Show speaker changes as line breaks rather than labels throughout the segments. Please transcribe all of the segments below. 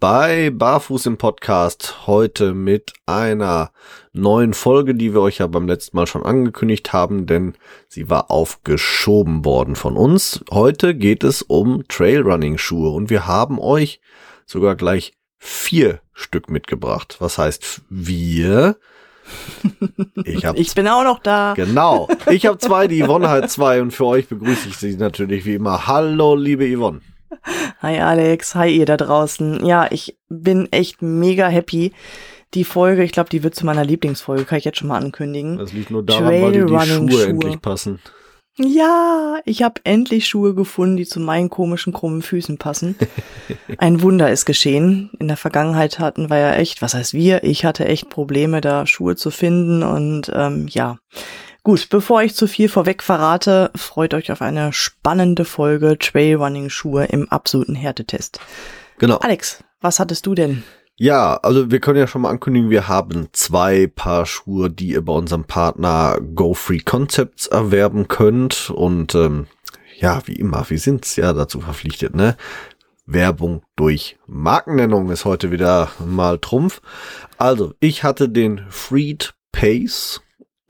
bei Barfuß im Podcast. Heute mit einer neuen Folge, die wir euch ja beim letzten Mal schon angekündigt haben, denn sie war aufgeschoben worden von uns. Heute geht es um Trailrunning-Schuhe und wir haben euch sogar gleich vier Stück mitgebracht. Was heißt wir?
Ich, hab ich bin auch noch da.
Genau. Ich habe zwei, die Yvonne hat zwei und für euch begrüße ich sie natürlich wie immer. Hallo, liebe Yvonne.
Hi Alex, hi ihr da draußen. Ja, ich bin echt mega happy. Die Folge, ich glaube, die wird zu meiner Lieblingsfolge, kann ich jetzt schon mal ankündigen.
Das liegt nur daran, weil die, die Schuhe, Schuhe endlich passen.
Ja, ich habe endlich Schuhe gefunden, die zu meinen komischen krummen Füßen passen. Ein Wunder ist geschehen. In der Vergangenheit hatten wir ja echt, was heißt wir? Ich hatte echt Probleme, da Schuhe zu finden und ähm, ja. Gut, bevor ich zu viel vorweg verrate, freut euch auf eine spannende Folge Trailrunning-Schuhe im absoluten Härtetest.
Genau.
Alex, was hattest du denn?
Ja, also wir können ja schon mal ankündigen, wir haben zwei Paar Schuhe, die ihr bei unserem Partner Go Free Concepts erwerben könnt. Und ähm, ja, wie immer, wir sind's ja dazu verpflichtet, ne? Werbung durch Markennennung ist heute wieder mal Trumpf. Also, ich hatte den Freed Pace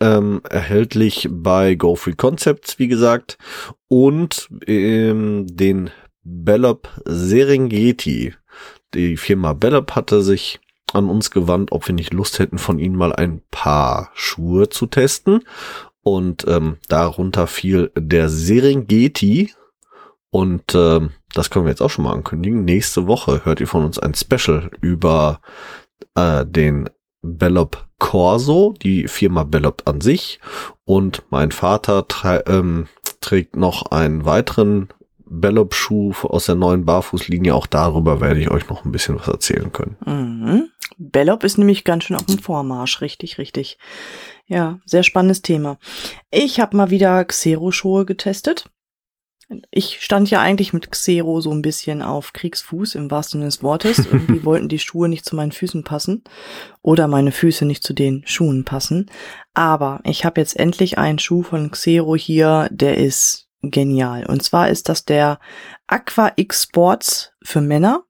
ähm, erhältlich bei Go Free Concepts, wie gesagt, und ähm, den Bellop Serengeti. Die Firma Bellop hatte sich an uns gewandt, ob wir nicht Lust hätten, von ihnen mal ein paar Schuhe zu testen. Und ähm, darunter fiel der Serengeti. Und ähm, das können wir jetzt auch schon mal ankündigen. Nächste Woche hört ihr von uns ein Special über äh, den Bellop Corso, die Firma Bellop an sich. Und mein Vater ähm, trägt noch einen weiteren Bellop-Schuh aus der neuen Barfußlinie. Auch darüber werde ich euch noch ein bisschen was erzählen können.
Mhm. Bellop ist nämlich ganz schön auf dem Vormarsch. Richtig, richtig. Ja, sehr spannendes Thema. Ich habe mal wieder Xero-Schuhe getestet. Ich stand ja eigentlich mit Xero so ein bisschen auf Kriegsfuß im wahrsten Sinne des Wortes. Irgendwie wollten die Schuhe nicht zu meinen Füßen passen oder meine Füße nicht zu den Schuhen passen. Aber ich habe jetzt endlich einen Schuh von Xero hier, der ist genial. Und zwar ist das der Aqua X Sports für Männer.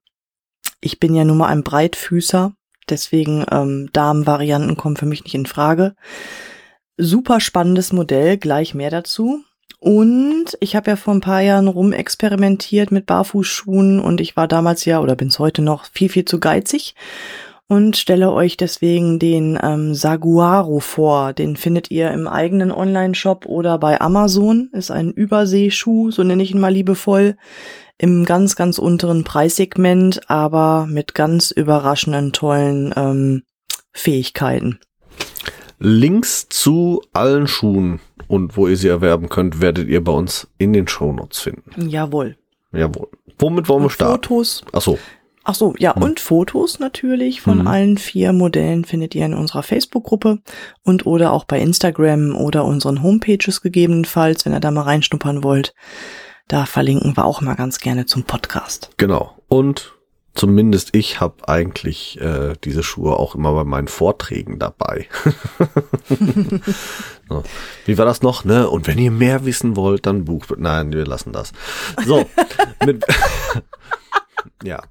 Ich bin ja nun mal ein Breitfüßer, deswegen ähm, Damenvarianten kommen für mich nicht in Frage. Super spannendes Modell, gleich mehr dazu. Und ich habe ja vor ein paar Jahren rumexperimentiert mit Barfußschuhen und ich war damals ja oder bin's heute noch viel, viel zu geizig und stelle euch deswegen den ähm, Saguaro vor. Den findet ihr im eigenen Online-Shop oder bei Amazon. Ist ein Überseeschuh, so nenne ich ihn mal liebevoll, im ganz, ganz unteren Preissegment, aber mit ganz überraschenden, tollen ähm, Fähigkeiten.
Links zu allen Schuhen und wo ihr sie erwerben könnt, werdet ihr bei uns in den Shownotes finden.
Jawohl.
Jawohl. Womit wollen wir starten?
Fotos.
Ach so.
Ach so, ja, hm. und Fotos natürlich von hm. allen vier Modellen findet ihr in unserer Facebook-Gruppe und oder auch bei Instagram oder unseren Homepages gegebenenfalls, wenn ihr da mal reinschnuppern wollt. Da verlinken wir auch mal ganz gerne zum Podcast.
Genau. Und zumindest ich habe eigentlich äh, diese Schuhe auch immer bei meinen Vorträgen dabei. so. Wie war das noch, ne? Und wenn ihr mehr wissen wollt, dann bucht. Nein, wir lassen das. So. mit, ja.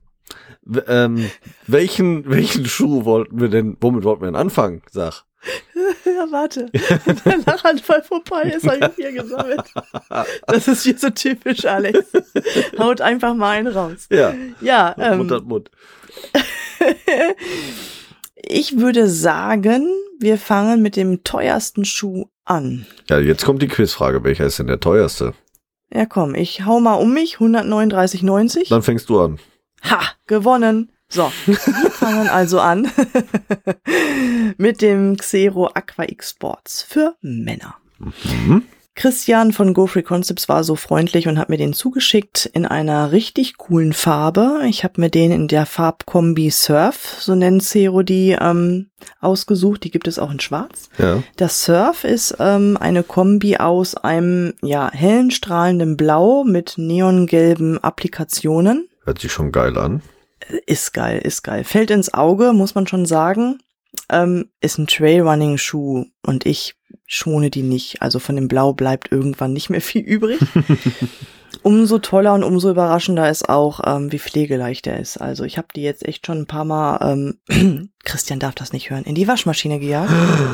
Ähm, welchen, welchen Schuh wollten wir denn, womit wollten wir denn anfangen? Sag.
Ja, warte. Der Lachanfall vorbei ist, habe ich hier gesammelt. Das ist hier so typisch, Alex. Haut einfach mal einen raus.
Ja.
Ja.
Ähm, Mund an Mund.
ich würde sagen, wir fangen mit dem teuersten Schuh an.
Ja, jetzt kommt die Quizfrage. Welcher ist denn der teuerste?
Ja, komm, ich hau mal um mich. 139,90.
Dann fängst du an.
Ha, gewonnen. So, wir fangen also an mit dem Xero Aqua X Sports für Männer. Mhm. Christian von Go Free Concepts war so freundlich und hat mir den zugeschickt in einer richtig coolen Farbe. Ich habe mir den in der Farbkombi Surf, so nennen Zero die, ähm, ausgesucht. Die gibt es auch in Schwarz.
Ja.
Das Surf ist ähm, eine Kombi aus einem ja hellen strahlenden Blau mit neongelben Applikationen.
Hört sich schon geil an.
Ist geil, ist geil. Fällt ins Auge, muss man schon sagen. Ähm, ist ein Trailrunning-Schuh und ich schone die nicht. Also von dem Blau bleibt irgendwann nicht mehr viel übrig. umso toller und umso überraschender ist auch, ähm, wie pflegeleicht er ist. Also ich habe die jetzt echt schon ein paar Mal, ähm, Christian darf das nicht hören, in die Waschmaschine gejagt.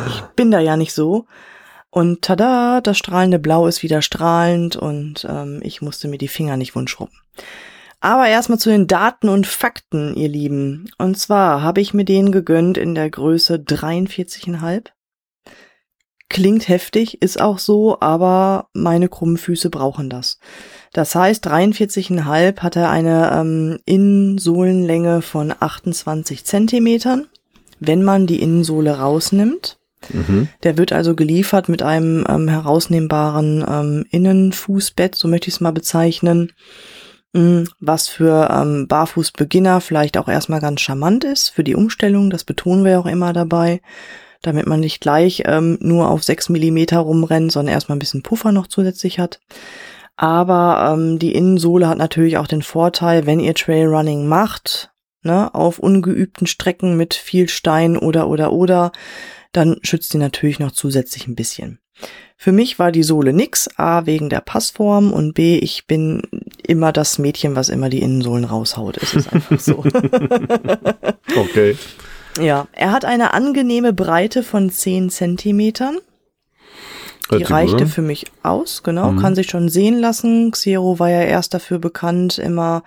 Ich bin da ja nicht so. Und tada, das strahlende Blau ist wieder strahlend und ähm, ich musste mir die Finger nicht wundschrubben. Aber erstmal zu den Daten und Fakten, ihr Lieben. Und zwar habe ich mir den gegönnt in der Größe 43,5. Klingt heftig, ist auch so, aber meine krummen Füße brauchen das. Das heißt, 43,5 hat er eine ähm, Innensohlenlänge von 28 Zentimetern, wenn man die Innensohle rausnimmt.
Mhm.
Der wird also geliefert mit einem ähm, herausnehmbaren ähm, Innenfußbett, so möchte ich es mal bezeichnen, was für ähm, Barfußbeginner vielleicht auch erstmal ganz charmant ist für die Umstellung. Das betonen wir auch immer dabei, damit man nicht gleich ähm, nur auf sechs Millimeter rumrennt, sondern erstmal ein bisschen Puffer noch zusätzlich hat. Aber ähm, die Innensohle hat natürlich auch den Vorteil, wenn ihr Trailrunning macht, ne, auf ungeübten Strecken mit viel Stein oder oder oder, dann schützt sie natürlich noch zusätzlich ein bisschen. Für mich war die Sohle nix, A wegen der Passform und B, ich bin immer das Mädchen, was immer die Innensohlen raushaut. Es ist einfach so.
Okay.
ja, er hat eine angenehme Breite von 10 Zentimetern. Die reichte für mich aus, genau,
Mhm.
kann sich schon sehen lassen. Xero war ja erst dafür bekannt, immer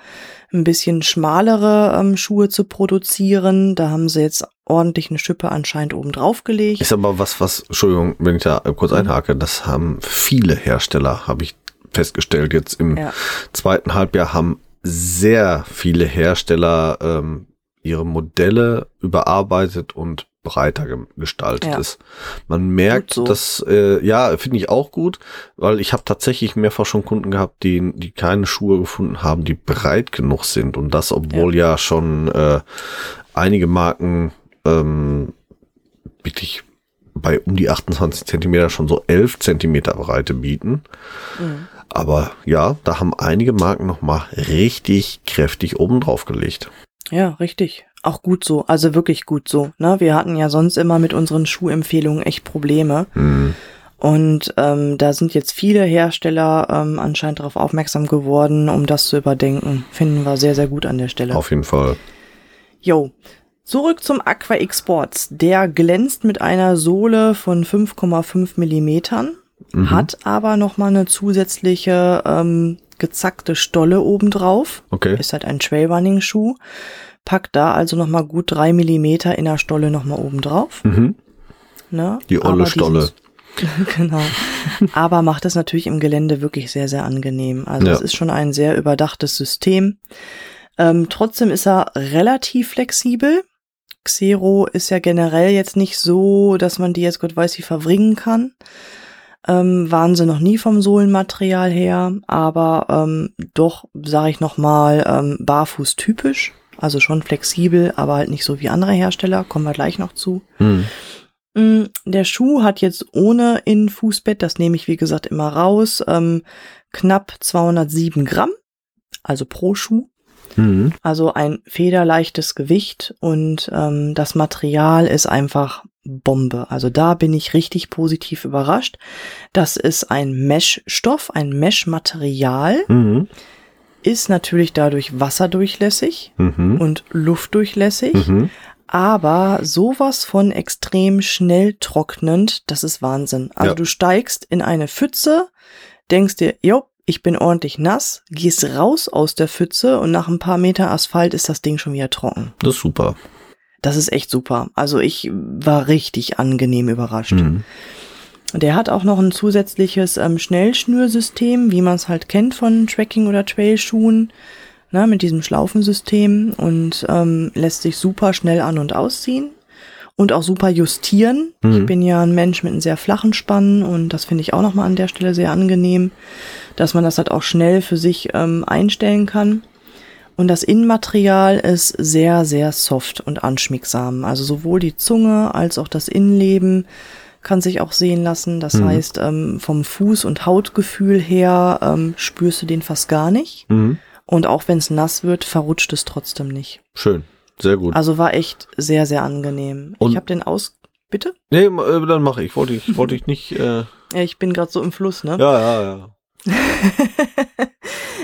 ein bisschen schmalere ähm, Schuhe zu produzieren. Da haben sie jetzt ordentlich eine Schippe anscheinend oben drauf gelegt.
Ist aber was, was, Entschuldigung, wenn ich da kurz einhake, das haben viele Hersteller, habe ich festgestellt. Jetzt im
Ja.
zweiten Halbjahr haben sehr viele Hersteller ähm, ihre Modelle überarbeitet und breiter ge- gestaltet
Ja.
ist. Man merkt,
so.
dass, äh, ja, finde ich auch gut, weil ich habe tatsächlich mehrfach schon Kunden gehabt, die, die keine Schuhe gefunden haben, die breit genug sind. Und das, obwohl ja, schon äh, einige Marken ähm, wirklich bei um die 28 Zentimeter schon so 11 Zentimeter Breite bieten.
Mhm.
Aber ja, da haben einige Marken noch mal richtig kräftig oben drauf gelegt.
Ja, richtig. Auch gut so. Also wirklich gut so. Ne? Wir hatten ja sonst immer mit unseren Schuhempfehlungen echt Probleme.
Hm.
Und ähm, da sind jetzt viele Hersteller ähm, anscheinend darauf aufmerksam geworden, um das zu überdenken. Finden wir sehr, sehr gut an der Stelle.
Auf jeden Fall.
Jo. Zurück zum Aqua X Sports. Der glänzt mit einer Sohle von 5,5 Millimetern,
Mhm.
hat aber noch mal eine zusätzliche ähm, gezackte Stolle obendrauf.
Okay.
Ist halt ein Trailrunning-Schuh. Packt da also noch mal gut drei Millimeter in der Stolle noch mal oben drauf.
Mhm.
Ne?
Die olle Stolle.
genau. Aber macht es natürlich im Gelände wirklich sehr, sehr angenehm. Also
Ja.
es ist schon ein sehr überdachtes System. Ähm, trotzdem ist er relativ flexibel. Xero ist ja generell jetzt nicht so, dass man die jetzt Gott weiß wie verwringen kann. Ähm, waren sie noch nie vom Sohlenmaterial her, aber ähm, doch, sage ich nochmal, ähm, barfuß typisch. Also schon flexibel, aber halt nicht so wie andere Hersteller. Kommen wir gleich noch zu.
Hm.
Mm, Der Schuh hat jetzt ohne Innenfußbett, das nehme ich wie gesagt immer raus, ähm, knapp 207 Gramm, also pro Schuh.
Mhm.
Also ein federleichtes Gewicht und ähm, das Material ist einfach Bombe. Also da bin ich richtig positiv überrascht. Das ist ein Meshstoff, ein Meshmaterial,
Mhm.
ist natürlich dadurch wasserdurchlässig
Mhm.
und luftdurchlässig
Mhm.
aber sowas von extrem schnell trocknend, das ist Wahnsinn. Also
Ja.
du steigst in eine Pfütze, denkst dir, jo, ich bin ordentlich nass, gehst raus aus der Pfütze und nach ein paar Meter Asphalt ist das Ding schon wieder trocken.
Das ist super.
Das ist echt super. Also ich war richtig angenehm überrascht.
Mhm.
Der hat auch noch ein zusätzliches ähm, Schnellschnürsystem, wie man es halt kennt von Tracking- oder Trailschuhen, ne, mit diesem Schlaufensystem und ähm, lässt sich super schnell an- und ausziehen. und auch super justieren.
Mhm.
Ich bin ja ein Mensch mit einem sehr flachen Spann und das finde ich auch nochmal an der Stelle sehr angenehm, dass man das halt auch schnell für sich ähm, einstellen kann. Und das Innenmaterial ist sehr, sehr soft und anschmiegsam. Also sowohl die Zunge als auch das Innenleben kann sich auch sehen lassen. Das
Mhm.
heißt, ähm, vom Fuß- und Hautgefühl her ähm, spürst du den fast gar nicht.
Mhm.
Und auch wenn es nass wird, verrutscht es trotzdem nicht.
Schön. Sehr gut.
Also war echt sehr, sehr angenehm.
Und-
ich habe den aus... Bitte?
nee, äh, dann mache ich. Wollte ich, wollte ich nicht. Äh,
Ja, ich bin gerade so im Fluss, ne?
ja, ja, ja.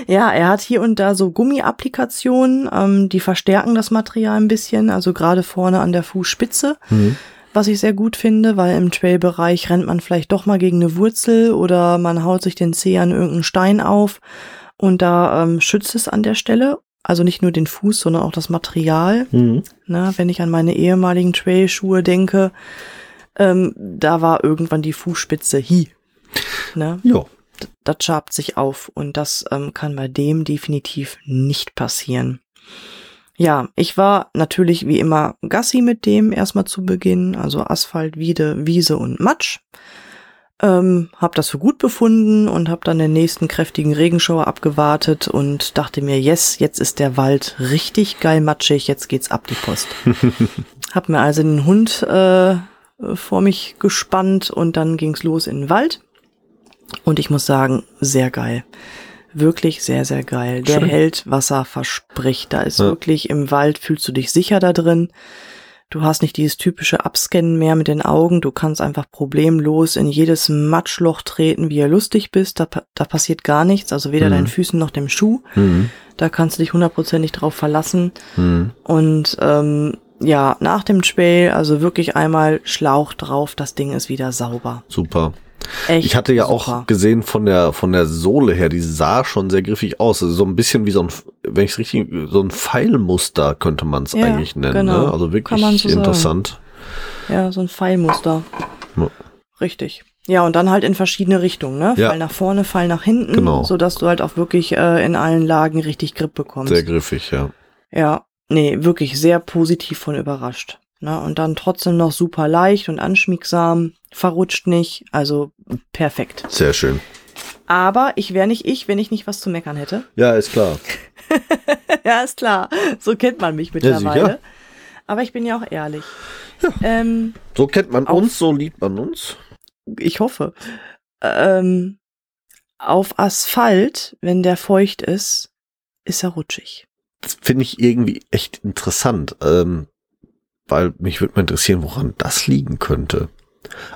Ja, er hat hier und da so Gummi-Applikationen, ähm, die verstärken das Material ein bisschen, also gerade vorne an der Fußspitze,
Mhm.
was ich sehr gut finde, weil im Trail-Bereich rennt man vielleicht doch mal gegen eine Wurzel oder man haut sich den Zeh an irgendeinen Stein auf und da ähm, schützt es an der Stelle. Also nicht nur den Fuß, sondern auch das Material.
Mhm.
Na, wenn ich an meine ehemaligen Trailschuhe denke, ähm, da war irgendwann die Fußspitze hi. Ne?
Ja.
Das schabt sich auf und das ähm, kann bei dem definitiv nicht passieren. Ja, ich war natürlich wie immer Gassi mit dem erstmal zu Beginn, also Asphalt, Wiede, Wiese und Matsch. Ähm, hab das für gut befunden und hab dann den nächsten kräftigen Regenschauer abgewartet und dachte mir, yes, jetzt ist der Wald richtig geil matschig, jetzt geht's ab die Post. hab mir also den Hund äh, vor mich gespannt und dann ging's los in den Wald. Und ich muss sagen, sehr geil. Wirklich sehr, sehr geil. Der
Schön.
hält, was er verspricht. Da ist
Ja.
wirklich im Wald, fühlst du dich sicher da drin. Du hast nicht dieses typische Abscannen mehr mit den Augen. Du kannst einfach problemlos in jedes Matschloch treten, wie ihr lustig bist. Da, da passiert gar nichts. Also weder
Mhm.
deinen Füßen noch dem Schuh.
Mhm.
Da kannst du dich hundertprozentig drauf verlassen.
Mhm.
Und ähm, ja, nach dem Trail, also wirklich einmal Schlauch drauf, das Ding ist wieder sauber.
Super.
Echt
Ich hatte ja
super.
auch gesehen von der von der Sohle her, die sah schon sehr griffig aus. Also so ein bisschen wie so ein, wenn ich es richtig, so ein Pfeilmuster könnte man es
Ja,
eigentlich nennen.
genau.
Ne? Also wirklich
man so sagen.
interessant.
Ja, so ein Pfeilmuster.
Ja.
Richtig. Ja, und dann halt in verschiedene Richtungen, ne?
Ja.
Fall nach vorne, Fall nach hinten,
Genau.
sodass du halt auch wirklich äh, in allen Lagen richtig Grip bekommst.
Sehr griffig, ja.
Ja, nee, wirklich sehr positiv von überrascht. Ne? Und dann trotzdem noch super leicht und anschmiegsam, verrutscht nicht, also perfekt.
Sehr schön.
Aber ich wäre nicht ich, wenn ich nicht was zu meckern hätte.
Ja, ist klar.
ja, ist klar. So kennt man mich
Ja,
mittlerweile.
sicher.
Aber ich bin ja auch ehrlich. Ähm,
So kennt man
Auf-
uns, so liebt man uns.
ich hoffe. Ähm, auf Asphalt, wenn der feucht ist, ist er rutschig.
Das finde ich irgendwie echt interessant, ähm, weil mich würde mal interessieren, woran das liegen könnte.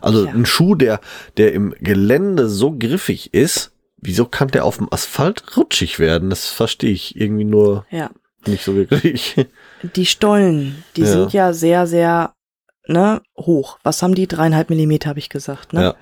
Also
Ja.
ein Schuh, der, der im Gelände so griffig ist, wieso kann der auf dem Asphalt rutschig werden? Das verstehe ich irgendwie nur
Ja.
nicht so wirklich.
Die Stollen, die
Ja.
sind ja sehr, sehr ne, hoch. Was haben die? Dreieinhalb Millimeter, habe ich gesagt. Ne?
Ja.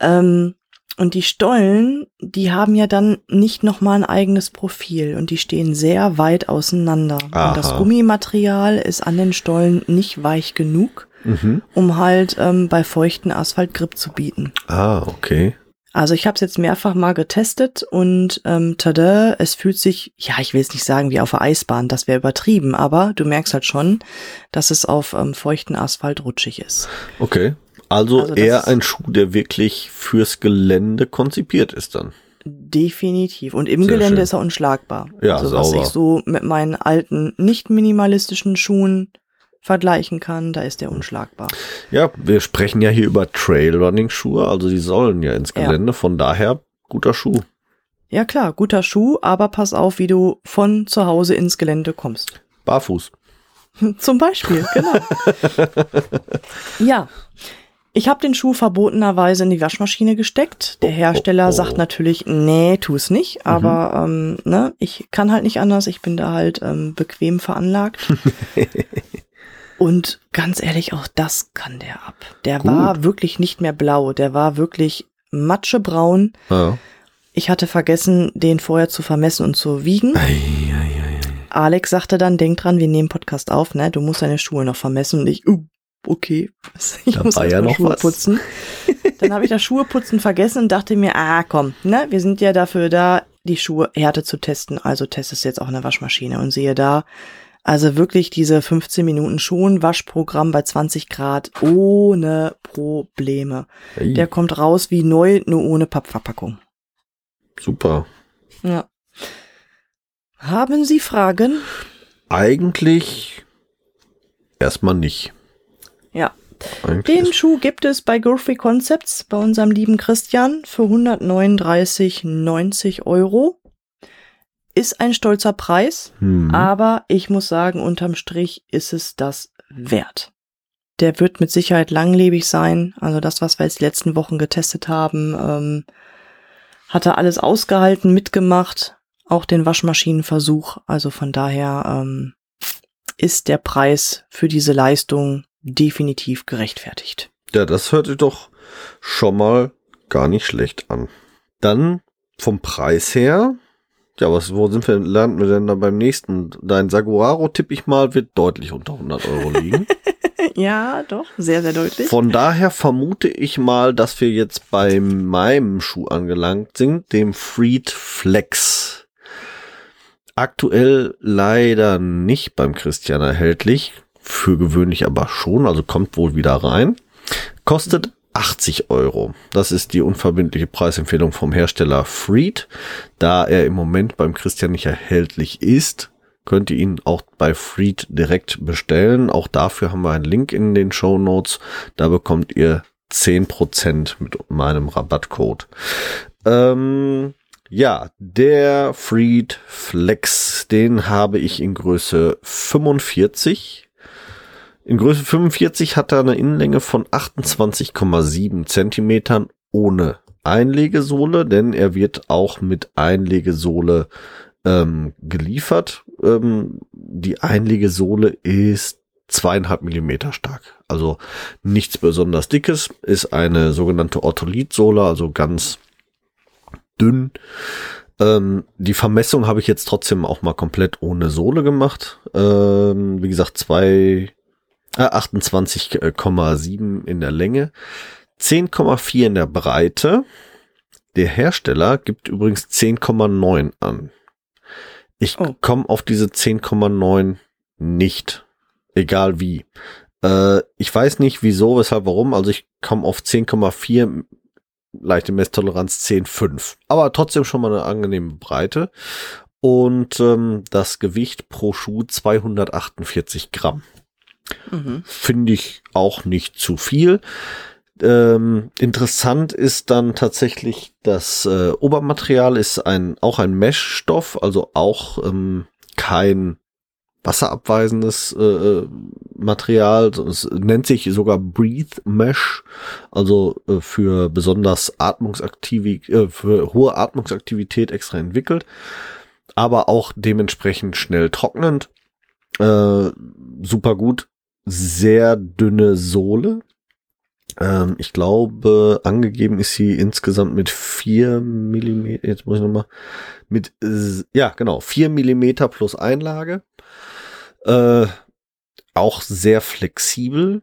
Ähm, und die Stollen, die haben ja dann nicht nochmal ein eigenes Profil und die stehen sehr weit auseinander.
Aha.
Und das Gummimaterial ist an den Stollen nicht weich genug,
Mhm.
um halt ähm, bei feuchten Asphalt Grip zu bieten.
Ah, okay.
Also ich habe es jetzt mehrfach mal getestet und ähm, tada, es fühlt sich, ja, ich will es nicht sagen wie auf der Eisbahn, das wäre übertrieben, aber du merkst halt schon, dass es auf ähm, feuchten Asphalt rutschig ist.
Okay. Also,
Also
eher ein Schuh, der wirklich fürs Gelände konzipiert ist dann.
Definitiv. Und im
Sehr
Gelände
schön.
ist er unschlagbar.
Ja,
also was
sauber.
ich so mit meinen alten, nicht minimalistischen Schuhen vergleichen kann, da ist er unschlagbar.
Ja, wir sprechen ja hier über Trailrunning-Schuhe, also die sollen ja ins
Ja.
Gelände, von daher guter Schuh.
Ja klar, guter Schuh, aber pass auf, wie du von zu Hause ins Gelände kommst.
Barfuß.
Zum Beispiel, genau. ja. Ich habe den Schuh verbotenerweise in die Waschmaschine gesteckt. Der
Oh,
Hersteller
oh, oh.
sagt natürlich, nee, tu es nicht. Aber ähm, ne, ich kann halt nicht anders. Ich bin da halt ähm, bequem veranlagt. Und ganz ehrlich, auch das kann der ab. Der
Gut.
war wirklich nicht mehr blau. Der war wirklich matschebraun.
Ja.
Ich hatte vergessen, den vorher zu vermessen und zu wiegen.
Ei, ei, ei.
Alex sagte dann, denk dran, wir nehmen Podcast auf, ne? Du musst deine Schuhe noch vermessen. Und ich, uh, okay. Ich
Da
muss
war ja noch
Schuhe
was.
putzen. Dann habe ich das Schuheputzen vergessen und dachte mir, ah, komm, ne? Wir sind ja dafür da, die Schuhe Härte zu testen. Also testest du jetzt auch in der Waschmaschine und sehe da, Also wirklich diese 15 Minuten Schonwaschprogramm bei 20 Grad ohne Probleme.
Hey,
Der kommt raus wie neu, nur ohne Pappverpackung.
super.
Ja. Haben Sie Fragen?
Eigentlich erstmal nicht.
Ja.
Eigentlich
Den Schuh gibt es bei Girlfree Concepts bei unserem lieben Christian für 139,90 Euro. Ist ein stolzer Preis,
hm.
aber ich muss sagen, unterm Strich ist es das wert. Der wird mit Sicherheit langlebig sein. Also das, was wir jetzt die letzten Wochen getestet haben, ähm, hat er alles ausgehalten, mitgemacht, auch den Waschmaschinenversuch. Also von daher ähm, ist der Preis für diese Leistung definitiv gerechtfertigt.
Ja, das hört sich doch schon mal gar nicht schlecht an. Dann vom Preis her, ja, was, wo sind wir, landen wir denn da beim nächsten? Dein Saguaro, tippe ich mal, wird deutlich unter 100 Euro liegen.
Ja, doch, sehr, sehr deutlich.
Von daher vermute ich mal, dass wir jetzt bei meinem Schuh angelangt sind, dem Freed Flex. Aktuell leider nicht beim Christian erhältlich, für gewöhnlich aber schon, also kommt wohl wieder rein. Kostet 80 Euro. Das ist die unverbindliche Preisempfehlung vom Hersteller Freed. Da er im Moment beim Christian nicht erhältlich ist, könnt ihr ihn auch bei Freed direkt bestellen. Auch dafür haben wir einen Link in den Show Notes. Da bekommt ihr 10% mit meinem Rabattcode. Ähm, ja, der Freed Flex, den habe ich in Größe 45. In Größe 45 hat er eine Innenlänge von 28,7 Zentimetern ohne Einlegesohle, denn er wird auch mit Einlegesohle ähm, geliefert. Ähm, die Einlegesohle ist zweieinhalb Millimeter stark. Also nichts besonders dickes, ist eine sogenannte Ortholitsohle, also ganz dünn. Ähm, die Vermessung habe ich jetzt trotzdem auch mal komplett ohne Sohle gemacht. Ähm, wie gesagt, zwei, 28,7 in der Länge, 10,4 in der Breite. Der Hersteller gibt übrigens 10,9 an. Ich
Oh.
komme auf diese 10,9 nicht. Egal wie. Äh, ich weiß nicht wieso, weshalb, warum. Also ich komme auf 10,4, leichte Messtoleranz 10,5. Aber trotzdem schon mal eine angenehme Breite. Und ähm, das Gewicht pro Schuh 248 Gramm.
Mhm.
Finde ich auch nicht zu viel. Ähm, interessant ist dann tatsächlich, das äh, Obermaterial ist ein auch ein Meshstoff, also auch ähm, kein wasserabweisendes äh, äh, Material. Es nennt sich sogar Breathe Mesh, also äh, für besonders Atmungsaktivität, äh, für hohe Atmungsaktivität extra entwickelt, aber auch dementsprechend schnell trocknend. Äh, super gut, sehr dünne Sohle. Ähm, ich glaube, angegeben ist sie insgesamt mit vier Millimeter. Jetzt muss ich nochmal. Mit, ja, genau, vier Millimeter plus Einlage. Äh, auch sehr flexibel.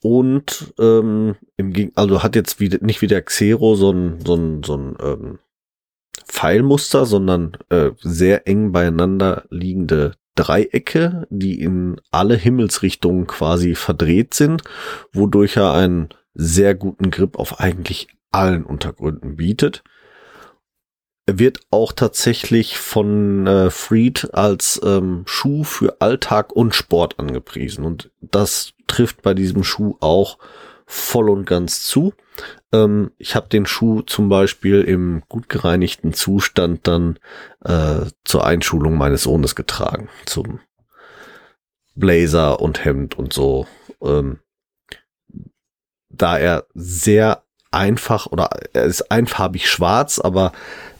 Und ähm, im Geg also hat jetzt wie, nicht wie der Xero so ein, so ein, so ein ähm, Pfeilmuster, sondern äh, sehr eng beieinander liegende Dreiecke, die in alle Himmelsrichtungen quasi verdreht sind, wodurch er einen sehr guten Grip auf eigentlich allen Untergründen bietet. Er wird auch tatsächlich von äh, Freed als ähm, Schuh für Alltag und Sport angepriesen. Und das trifft bei diesem Schuh auch voll und ganz zu. Ähm, ich habe den Schuh zum Beispiel im gut gereinigten Zustand dann äh, zur Einschulung meines Sohnes getragen. Zum Blazer und Hemd und so. Ähm, da er sehr einfach oder er ist einfarbig schwarz, aber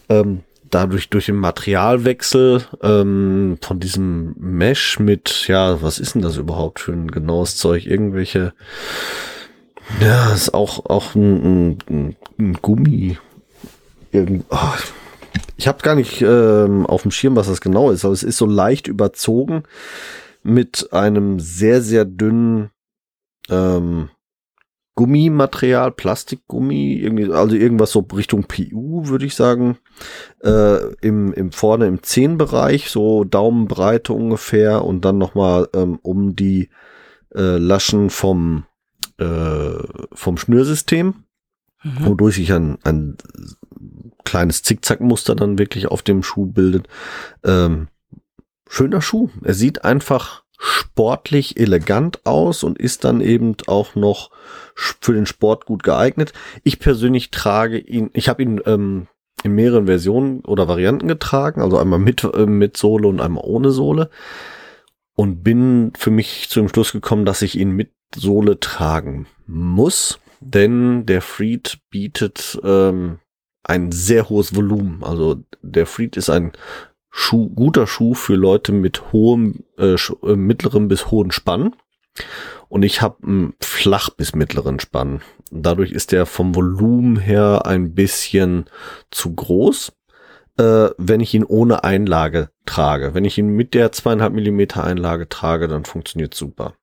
ähm, dadurch durch den Materialwechsel ähm, von diesem Mesh mit, ja, was ist denn das überhaupt für ein genaues Zeug? Irgendwelche, ja, ist auch auch ein, ein, ein Gummi. Oh, ich habe gar nicht ähm, auf dem Schirm, was das genau ist, aber es ist so leicht überzogen mit einem sehr sehr dünnen ähm, Gummimaterial, Plastikgummi, irgendwie, also irgendwas so Richtung PU, würde ich sagen. Äh, im, im vorne im Zehenbereich, so Daumenbreite ungefähr und dann nochmal ähm, um die äh, Laschen vom, äh, vom Schnürsystem, mhm. wodurch sich ein, ein kleines Zickzackmuster dann wirklich auf dem Schuh bildet. Ähm, schöner Schuh. Er sieht einfach sportlich elegant aus und ist dann eben auch noch für den Sport gut geeignet. Ich persönlich trage ihn, ich habe ihn ähm, in mehreren Versionen oder Varianten getragen, also einmal mit, äh, mit Sohle und einmal ohne Sohle und bin für mich zu dem Schluss gekommen, dass ich ihn mit Sohle tragen muss, denn der Freed bietet ähm, ein sehr hohes Volumen. Also der Freed ist ein Schuh, guter Schuh für Leute mit hohem, äh, äh mittlerem bis hohen Spann. Und ich habe einen flach bis mittleren Spann. Dadurch ist der vom Volumen her ein bisschen zu groß, äh, wenn ich ihn ohne Einlage trage. Wenn ich ihn mit der zweieinhalb Millimeter Einlage trage, dann funktioniert super.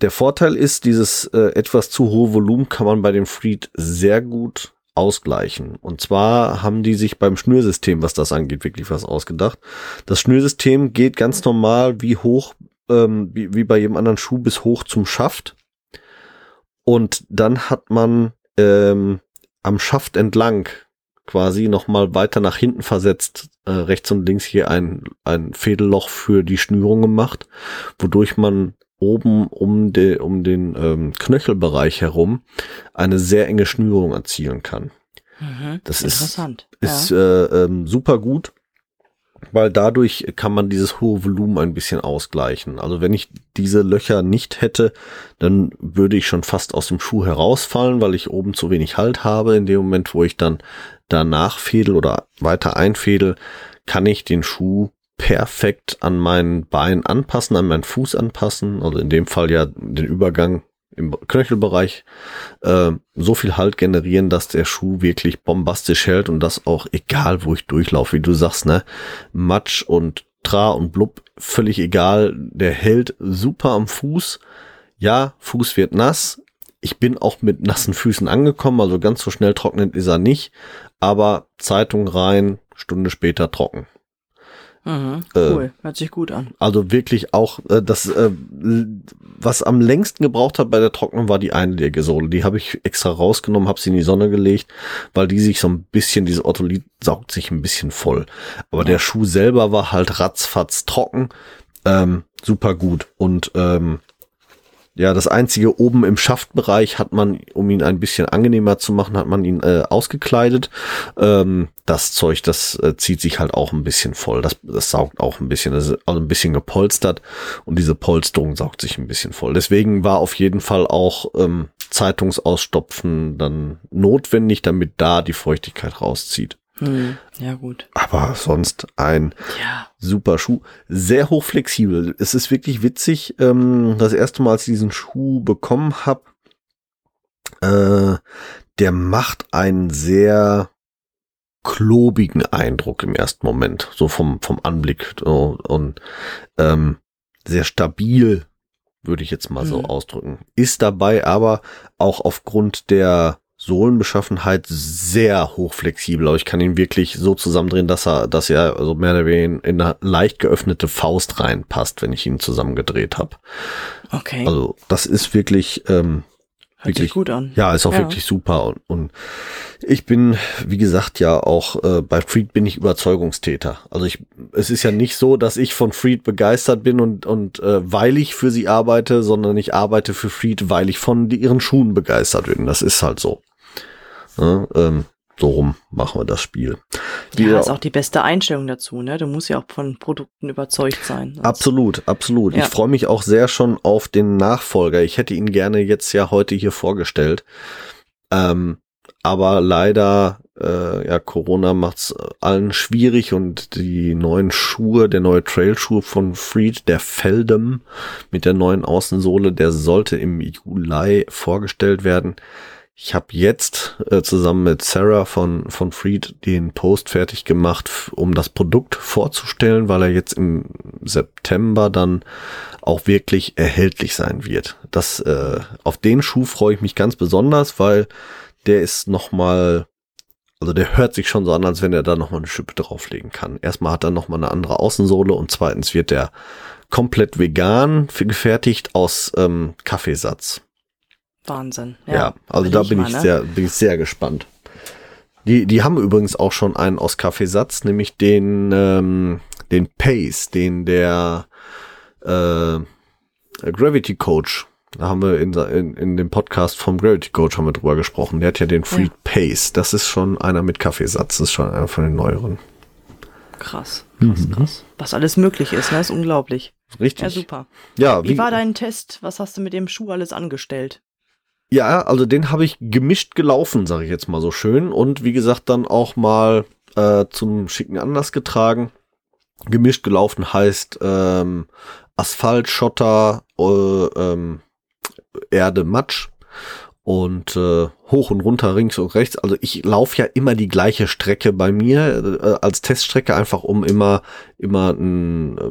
Der Vorteil ist, dieses äh, etwas zu hohe Volumen kann man bei dem Freed sehr gut ausgleichen. Und zwar haben die sich beim Schnürsystem, was das angeht, wirklich was ausgedacht. Das Schnürsystem geht ganz normal wie hoch, ähm, wie, wie bei jedem anderen Schuh bis hoch zum Schaft. Und dann hat man ähm, am Schaft entlang quasi nochmal weiter nach hinten versetzt, äh, rechts und links hier ein, ein Fädelloch für die Schnürung gemacht, wodurch man oben um, de, um den ähm, Knöchelbereich herum eine sehr enge Schnürung erzielen kann. Mhm, das ist, ist ja. äh, ähm, super gut, weil dadurch kann man dieses hohe Volumen ein bisschen ausgleichen. Also wenn ich diese Löcher nicht hätte, dann würde ich schon fast aus dem Schuh herausfallen, weil ich oben zu wenig Halt habe. In dem Moment, wo ich dann danach fädel oder weiter einfädel, kann ich den Schuh perfekt an mein Bein anpassen, an meinen Fuß anpassen, also in dem Fall ja den Übergang im Knöchelbereich äh, so viel Halt generieren, dass der Schuh wirklich bombastisch hält und das auch egal, wo ich durchlaufe, wie du sagst, ne, Matsch und Tra und Blub, völlig egal, der hält super am Fuß. Ja, Fuß wird nass. Ich bin auch mit nassen Füßen angekommen, also ganz so schnell trocknet ist er nicht, aber Zeitung rein, Stunde später trocken.
Mhm, cool, äh, hört sich gut an.
Also wirklich auch äh, das, äh, was am längsten gebraucht hat bei der Trocknung war die Einlegesohle. Die habe ich extra rausgenommen, habe sie in die Sonne gelegt, weil die sich so ein bisschen, diese Ortholit saugt sich ein bisschen voll. Aber ja. der Schuh selber war halt ratzfatz trocken, ähm, super gut und ähm, ja, das einzige oben im Schaftbereich hat man, um ihn ein bisschen angenehmer zu machen, hat man ihn äh, ausgekleidet. Ähm, das Zeug, das äh, zieht sich halt auch ein bisschen voll. Das, das saugt auch ein bisschen, das ist also ein bisschen gepolstert und diese Polsterung saugt sich ein bisschen voll. Deswegen war auf jeden Fall auch ähm, Zeitungsausstopfen dann notwendig, damit da die Feuchtigkeit rauszieht.
Hm, ja, gut.
Aber sonst ein ja. super Schuh. Sehr hochflexibel. Es ist wirklich witzig. Ähm, das erste Mal, als ich diesen Schuh bekommen habe, äh, der macht einen sehr klobigen Eindruck im ersten Moment. So vom, vom Anblick. So, und ähm, sehr stabil, würde ich jetzt mal hm. so ausdrücken. Ist dabei aber auch aufgrund der Sohlenbeschaffenheit sehr hochflexibel. Aber ich kann ihn wirklich so zusammendrehen, dass er, dass er also mehr oder weniger in eine leicht geöffnete Faust reinpasst, wenn ich ihn zusammengedreht habe.
Okay.
Also das ist wirklich ähm,
Hört wirklich, sich gut an.
Ja, ist auch ja. wirklich super. Und, und ich bin, wie gesagt, ja auch äh, bei Freed bin ich Überzeugungstäter. Also ich, es ist ja nicht so, dass ich von Freed begeistert bin und, und äh, weil ich für sie arbeite, sondern ich arbeite für Freed, weil ich von ihren Schuhen begeistert bin. Das ist halt so. Ja, ähm, so rum machen wir das Spiel.
Die ja, ist auch die beste Einstellung dazu, ne? Du musst ja auch von Produkten überzeugt sein.
Sonst. Absolut, absolut. Ja. Ich freue mich auch sehr schon auf den Nachfolger. Ich hätte ihn gerne jetzt ja heute hier vorgestellt. Ähm, aber leider, äh, ja, Corona macht's allen schwierig und die neuen Schuhe, der neue Trailschuh von Freed, der Feldem mit der neuen Außensohle, der sollte im Juli vorgestellt werden. Ich habe jetzt äh, zusammen mit Sarah von, von Freed den Post fertig gemacht, um das Produkt vorzustellen, weil er jetzt im September dann auch wirklich erhältlich sein wird. Das, äh, auf den Schuh freue ich mich ganz besonders, weil der ist nochmal, also der hört sich schon so an, als wenn er da nochmal eine Schippe drauflegen kann. Erstmal hat er nochmal eine andere Außensohle und zweitens wird der komplett vegan gefertigt aus ähm, Kaffeesatz.
Wahnsinn.
Ja, ja also da bin ich, ne? sehr, bin ich sehr gespannt. Die, die haben übrigens auch schon einen aus Kaffeesatz, nämlich den, ähm, den Pace, den der äh, Gravity Coach, da haben wir in, in, in dem Podcast vom Gravity Coach haben wir drüber gesprochen. Der hat ja den Free ja. Pace. Das ist schon einer mit Kaffeesatz. Das ist schon einer von den neueren.
Krass, krass, mhm. krass. Was alles möglich ist, ne? Ist unglaublich.
Richtig.
Ja, super.
Ja,
wie, wie war dein Test? Was hast du mit dem Schuh alles angestellt?
Ja, also den habe ich gemischt gelaufen, sage ich jetzt mal so schön. Und wie gesagt, dann auch mal äh, zum schicken Anlass getragen. Gemischt gelaufen heißt ähm, Asphalt, Schotter, äh, ähm, Erde, Matsch und äh, hoch und runter, links und rechts. Also ich laufe ja immer die gleiche Strecke bei mir äh, als Teststrecke, einfach um immer immer ein, äh,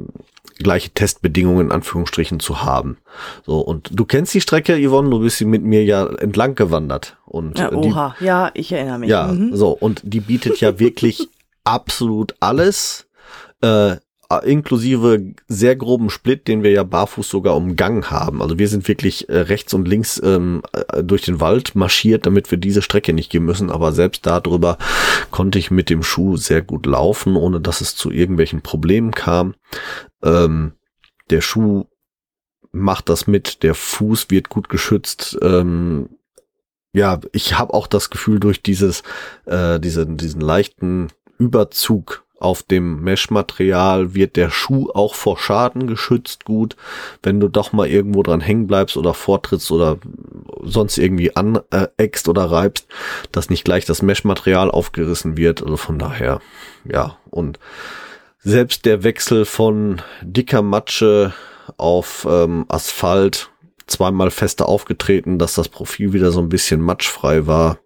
gleiche Testbedingungen in Anführungsstrichen zu haben. So und du kennst die Strecke, Yvonne, du bist sie mit mir ja entlang gewandert und
ja, oha, die, ja, ich erinnere mich.
Ja, mhm. so und die bietet ja wirklich absolut alles. Äh, äh, inklusive sehr groben Split, den wir ja barfuß sogar umgangen haben. Also wir sind wirklich äh, rechts und links ähm, äh, durch den Wald marschiert, damit wir diese Strecke nicht gehen müssen. Aber selbst darüber konnte ich mit dem Schuh sehr gut laufen, ohne dass es zu irgendwelchen Problemen kam. Ähm, der Schuh macht das mit, der Fuß wird gut geschützt. Ähm, ja, ich habe auch das Gefühl, durch dieses, äh, diesen, diesen leichten Überzug auf dem Meshmaterial wird der Schuh auch vor Schaden geschützt gut. Wenn du doch mal irgendwo dran hängen bleibst oder vortrittst oder sonst irgendwie aneckst oder reibst, dass nicht gleich das Meshmaterial aufgerissen wird. Also von daher, ja. Und selbst der Wechsel von dicker Matsche auf ähm, Asphalt zweimal fester aufgetreten, dass das Profil wieder so ein bisschen matschfrei war.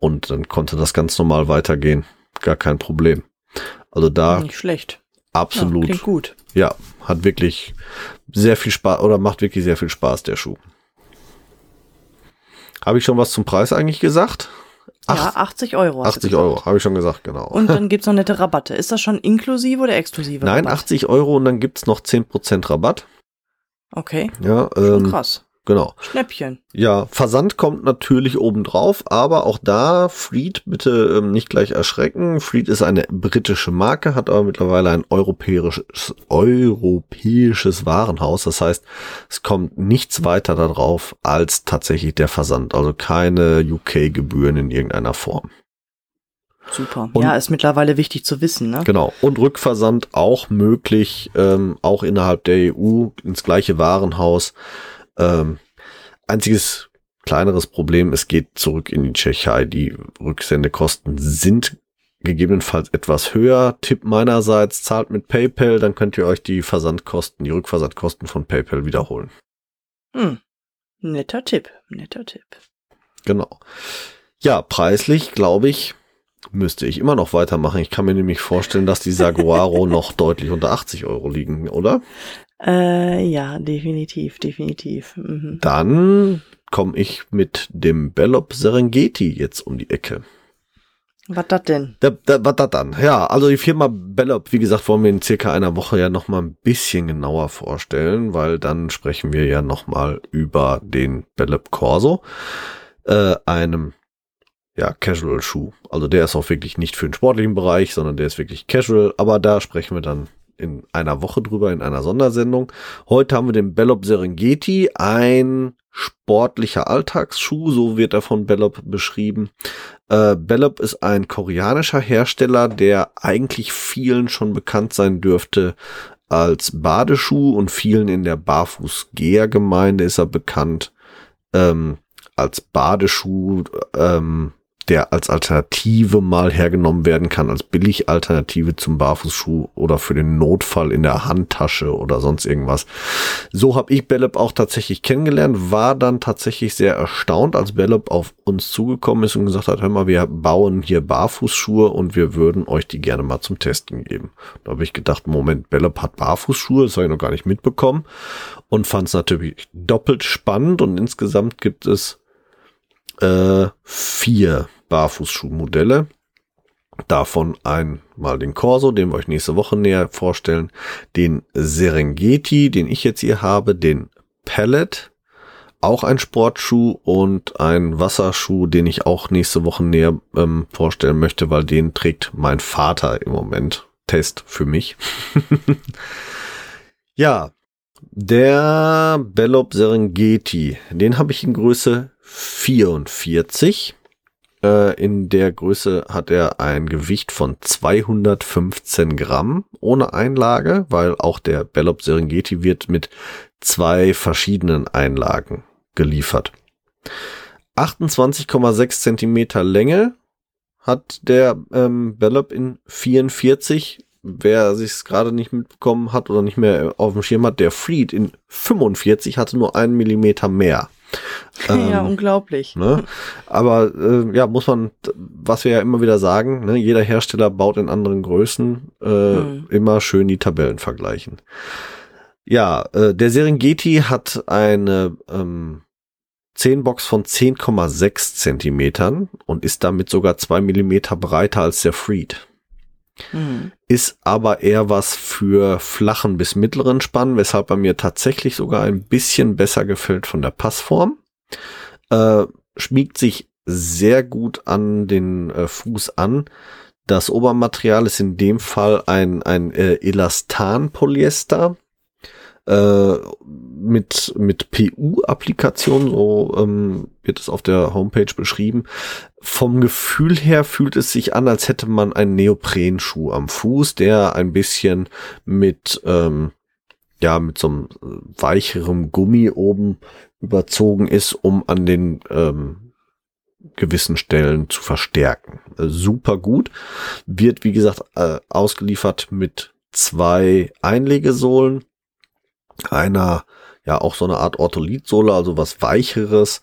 Und dann konnte das ganz normal weitergehen. Gar kein Problem. Also da.
Nicht schlecht.
Absolut. Ja,
klingt gut.
Ja, hat wirklich sehr viel Spaß oder macht wirklich sehr viel Spaß, der Schuh. Habe ich schon was zum Preis eigentlich gesagt?
Ja, 80 Euro.
80 Euro, habe ich schon gesagt, genau.
Und dann gibt's noch nette Rabatte. Ist das schon inklusive oder exklusive?
Nein, Rabatt? 80 Euro und dann gibt's noch 10% Rabatt.
Okay.
Ja, ähm,
schon krass.
Genau.
Schnäppchen.
Ja, Versand kommt natürlich obendrauf, aber auch da, Fleet, bitte ähm, nicht gleich erschrecken. Fleet ist eine britische Marke, hat aber mittlerweile ein europäisches, europäisches Warenhaus. Das heißt, es kommt nichts weiter darauf als tatsächlich der Versand. Also keine UK-Gebühren in irgendeiner Form.
Super. Und, ja, ist mittlerweile wichtig zu wissen, ne?
Genau. Und Rückversand auch möglich, ähm, auch innerhalb der EU ins gleiche Warenhaus. Ähm, einziges kleineres Problem, es geht zurück in die Tschechei. Die Rücksendekosten sind gegebenenfalls etwas höher. Tipp meinerseits, zahlt mit PayPal, dann könnt ihr euch die Versandkosten, die Rückversandkosten von PayPal wiederholen.
Hm. Netter Tipp, netter Tipp.
Genau. Ja, preislich, glaube ich, müsste ich immer noch weitermachen. Ich kann mir nämlich vorstellen, dass die Saguaro noch deutlich unter 80 Euro liegen, oder?
Äh, ja, definitiv, definitiv. Mhm.
Dann komme ich mit dem Bellop Serengeti jetzt um die Ecke.
Was das denn?
Da, da, was das dann? Ja, also die Firma Bellop, wie gesagt, wollen wir in circa einer Woche ja nochmal ein bisschen genauer vorstellen, weil dann sprechen wir ja nochmal über den Bellop Corso, äh, einem ja, Casual-Schuh. Also der ist auch wirklich nicht für den sportlichen Bereich, sondern der ist wirklich Casual, aber da sprechen wir dann in einer Woche drüber in einer Sondersendung. Heute haben wir den Bellop Serengeti, ein sportlicher Alltagsschuh, so wird er von Bellop beschrieben. Äh, Bellop ist ein koreanischer Hersteller, der eigentlich vielen schon bekannt sein dürfte als Badeschuh und vielen in der Barfußgeher-Gemeinde ist er bekannt ähm, als Badeschuh, ähm, der als Alternative mal hergenommen werden kann, als Billig-Alternative zum Barfußschuh oder für den Notfall in der Handtasche oder sonst irgendwas. So habe ich Bellop auch tatsächlich kennengelernt, war dann tatsächlich sehr erstaunt, als Bellop auf uns zugekommen ist und gesagt hat, hör mal, wir bauen hier Barfußschuhe und wir würden euch die gerne mal zum Testen geben. Da habe ich gedacht, Moment, Bellop hat Barfußschuhe, das habe ich noch gar nicht mitbekommen und fand es natürlich doppelt spannend und insgesamt gibt es äh, vier Barfußschuhmodelle. Davon einmal den Corso, den wir euch nächste Woche näher vorstellen, den Serengeti, den ich jetzt hier habe, den Pellet, auch ein Sportschuh und ein Wasserschuh, den ich auch nächste Woche näher ähm, vorstellen möchte, weil den trägt mein Vater im Moment. Test für mich. ja, der Bellop Serengeti, den habe ich in Größe 44. Äh, in der Größe hat er ein Gewicht von 215 Gramm ohne Einlage, weil auch der Bellop Serengeti wird mit zwei verschiedenen Einlagen geliefert. 28,6 Zentimeter Länge hat der ähm, Bellop in 44. Wer sich es gerade nicht mitbekommen hat oder nicht mehr auf dem Schirm hat, der Freed in 45 hatte nur einen Millimeter mehr.
Ja, ähm, unglaublich.
Ne? Aber äh, ja, muss man, was wir ja immer wieder sagen, ne, jeder Hersteller baut in anderen Größen, äh, mhm. immer schön die Tabellen vergleichen. Ja, äh, der Serengeti hat eine ähm, 10 Box von 10,6 Zentimetern und ist damit sogar zwei Millimeter breiter als der Freed. Mhm. Ist aber eher was für flachen bis mittleren Spann, weshalb er mir tatsächlich sogar ein bisschen besser gefällt von der Passform. Äh, schmiegt sich sehr gut an den äh, Fuß an. Das Obermaterial ist in dem Fall ein, ein äh, Elastan-Polyester äh, mit, mit PU-Applikation, so ähm, wird es auf der Homepage beschrieben. Vom Gefühl her fühlt es sich an, als hätte man einen Neoprenschuh am Fuß, der ein bisschen mit, ähm, ja, mit so einem weicherem Gummi oben überzogen ist, um an den ähm, gewissen Stellen zu verstärken. Äh, super gut. Wird, wie gesagt, äh, ausgeliefert mit zwei Einlegesohlen einer ja auch so eine Art Ortholitsohle, also was weicheres.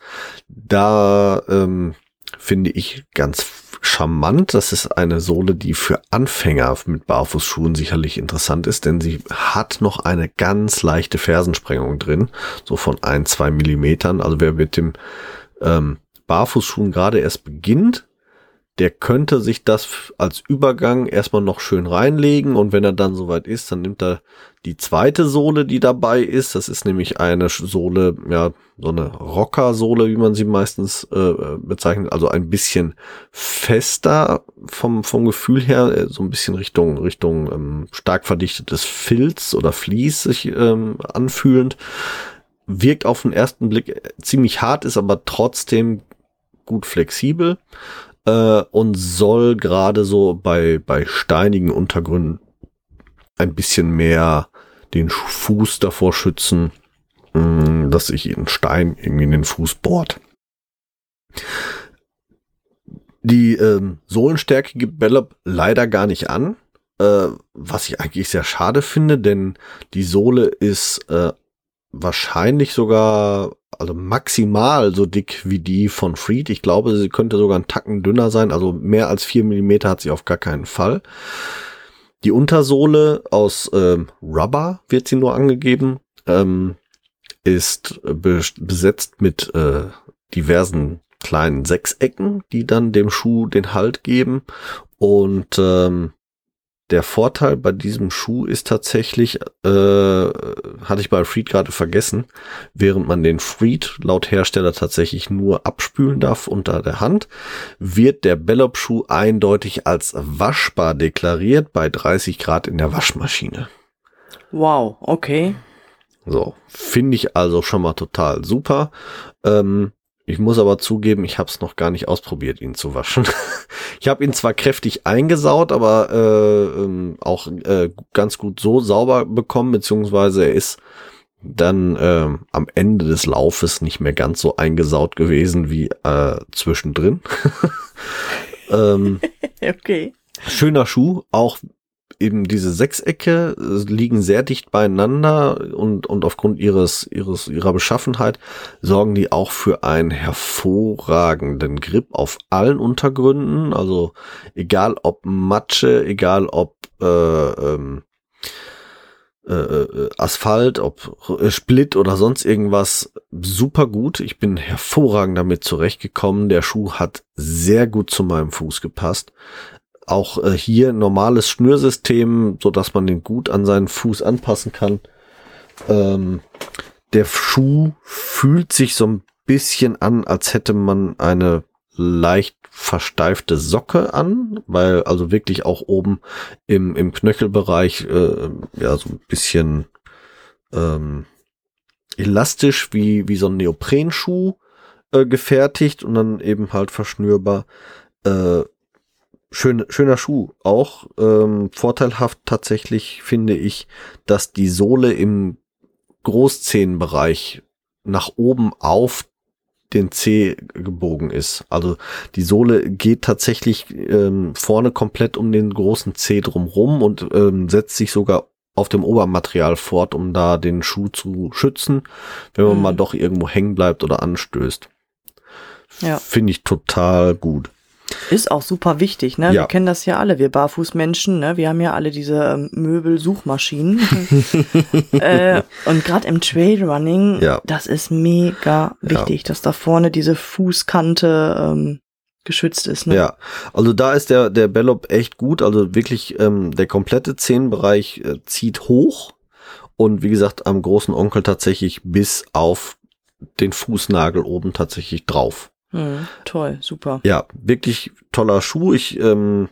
Da ähm, finde ich ganz charmant. Das ist eine Sohle, die für Anfänger mit Barfußschuhen sicherlich interessant ist, denn sie hat noch eine ganz leichte Fersensprengung drin, so von ein, zwei Millimetern. Also wer mit dem ähm, Barfußschuhen gerade erst beginnt, der könnte sich das als Übergang erstmal noch schön reinlegen und wenn er dann soweit ist, dann nimmt er die zweite Sohle, die dabei ist. Das ist nämlich eine Sohle, ja, so eine Rocker-Sohle, wie man sie meistens äh, bezeichnet, also ein bisschen fester vom, vom Gefühl her, äh, so ein bisschen Richtung, Richtung ähm, stark verdichtetes Filz oder Vlies sich ähm, anfühlend. Wirkt auf den ersten Blick ziemlich hart, ist aber trotzdem gut flexibel äh, und soll gerade so bei, bei steinigen Untergründen ein bisschen mehr den Fuß davor schützen, mm, dass sich ein Stein irgendwie in den Fuß bohrt. Die ähm, Sohlenstärke gibt Bellop leider gar nicht an, äh, was ich eigentlich sehr schade finde, denn die Sohle ist äh, wahrscheinlich sogar also maximal so dick wie die von Freed. Ich glaube, sie könnte sogar einen Tacken dünner sein. Also mehr als vier Millimeter hat sie auf gar keinen Fall. Die Untersohle aus ähm, Rubber wird sie nur angegeben, ähm, ist be besetzt mit äh, diversen kleinen Sechsecken, die dann dem Schuh den Halt geben. Und ähm, der Vorteil bei diesem Schuh ist tatsächlich, äh, hatte ich bei Freed gerade vergessen, während man den Freed laut Hersteller tatsächlich nur abspülen darf unter der Hand, wird der Bellop-Schuh eindeutig als waschbar deklariert bei 30 Grad in der Waschmaschine.
Wow, okay.
So, finde ich also schon mal total super. Ähm, ich muss aber zugeben, ich habe es noch gar nicht ausprobiert, ihn zu waschen. ich habe ihn zwar kräftig eingesaut, aber äh, ähm, auch äh, ganz gut so sauber bekommen, beziehungsweise er ist dann äh, am Ende des Laufes nicht mehr ganz so eingesaut gewesen wie äh, zwischendrin. ähm,
okay.
schöner Schuh, auch eben diese Sechsecke äh, liegen sehr dicht beieinander und, und aufgrund ihres, ihres, ihrer Beschaffenheit sorgen die auch für einen hervorragenden Grip auf allen Untergründen. Also egal ob Matsche, egal ob äh, ähm, äh, äh, Asphalt, ob Split oder sonst irgendwas, super gut. Ich bin hervorragend damit zurechtgekommen. Der Schuh hat sehr gut zu meinem Fuß gepasst. Auch äh, hier normales Schnürsystem, so dass man den gut an seinen Fuß anpassen kann. Ähm, der Schuh fühlt sich so ein bisschen an, als hätte man eine leicht versteifte Socke an, weil also wirklich auch oben im, im Knöchelbereich äh, ja so ein bisschen ähm, elastisch wie, wie so ein Neoprenschuh äh, gefertigt und dann eben halt verschnürbar. Äh, schön, schöner Schuh. Auch ähm, vorteilhaft tatsächlich finde ich, dass die Sohle im Großzehenbereich nach oben auf den C gebogen ist. Also die Sohle geht tatsächlich ähm, vorne komplett um den großen C drumrum und ähm, setzt sich sogar auf dem Obermaterial fort, um da den Schuh zu schützen, wenn man
Mhm.
mal doch irgendwo hängen bleibt oder anstößt.
Ja.
Finde ich total gut.
Ist auch super wichtig, ne?
Ja.
Wir kennen das ja alle, wir Barfußmenschen, ne? Wir haben ja alle diese ähm, Möbelsuchmaschinen. äh, und gerade im Trailrunning,
Ja.
das ist mega wichtig, dass da vorne diese Fußkante ähm, geschützt ist, ne?
Ja, also da ist der, der Bellop echt gut. Also wirklich ähm, der komplette Zehenbereich äh, zieht hoch und wie gesagt am großen Onkel tatsächlich bis auf den Fußnagel oben tatsächlich drauf.
Hm, toll, super.
Ja, wirklich toller Schuh. Ich ähm,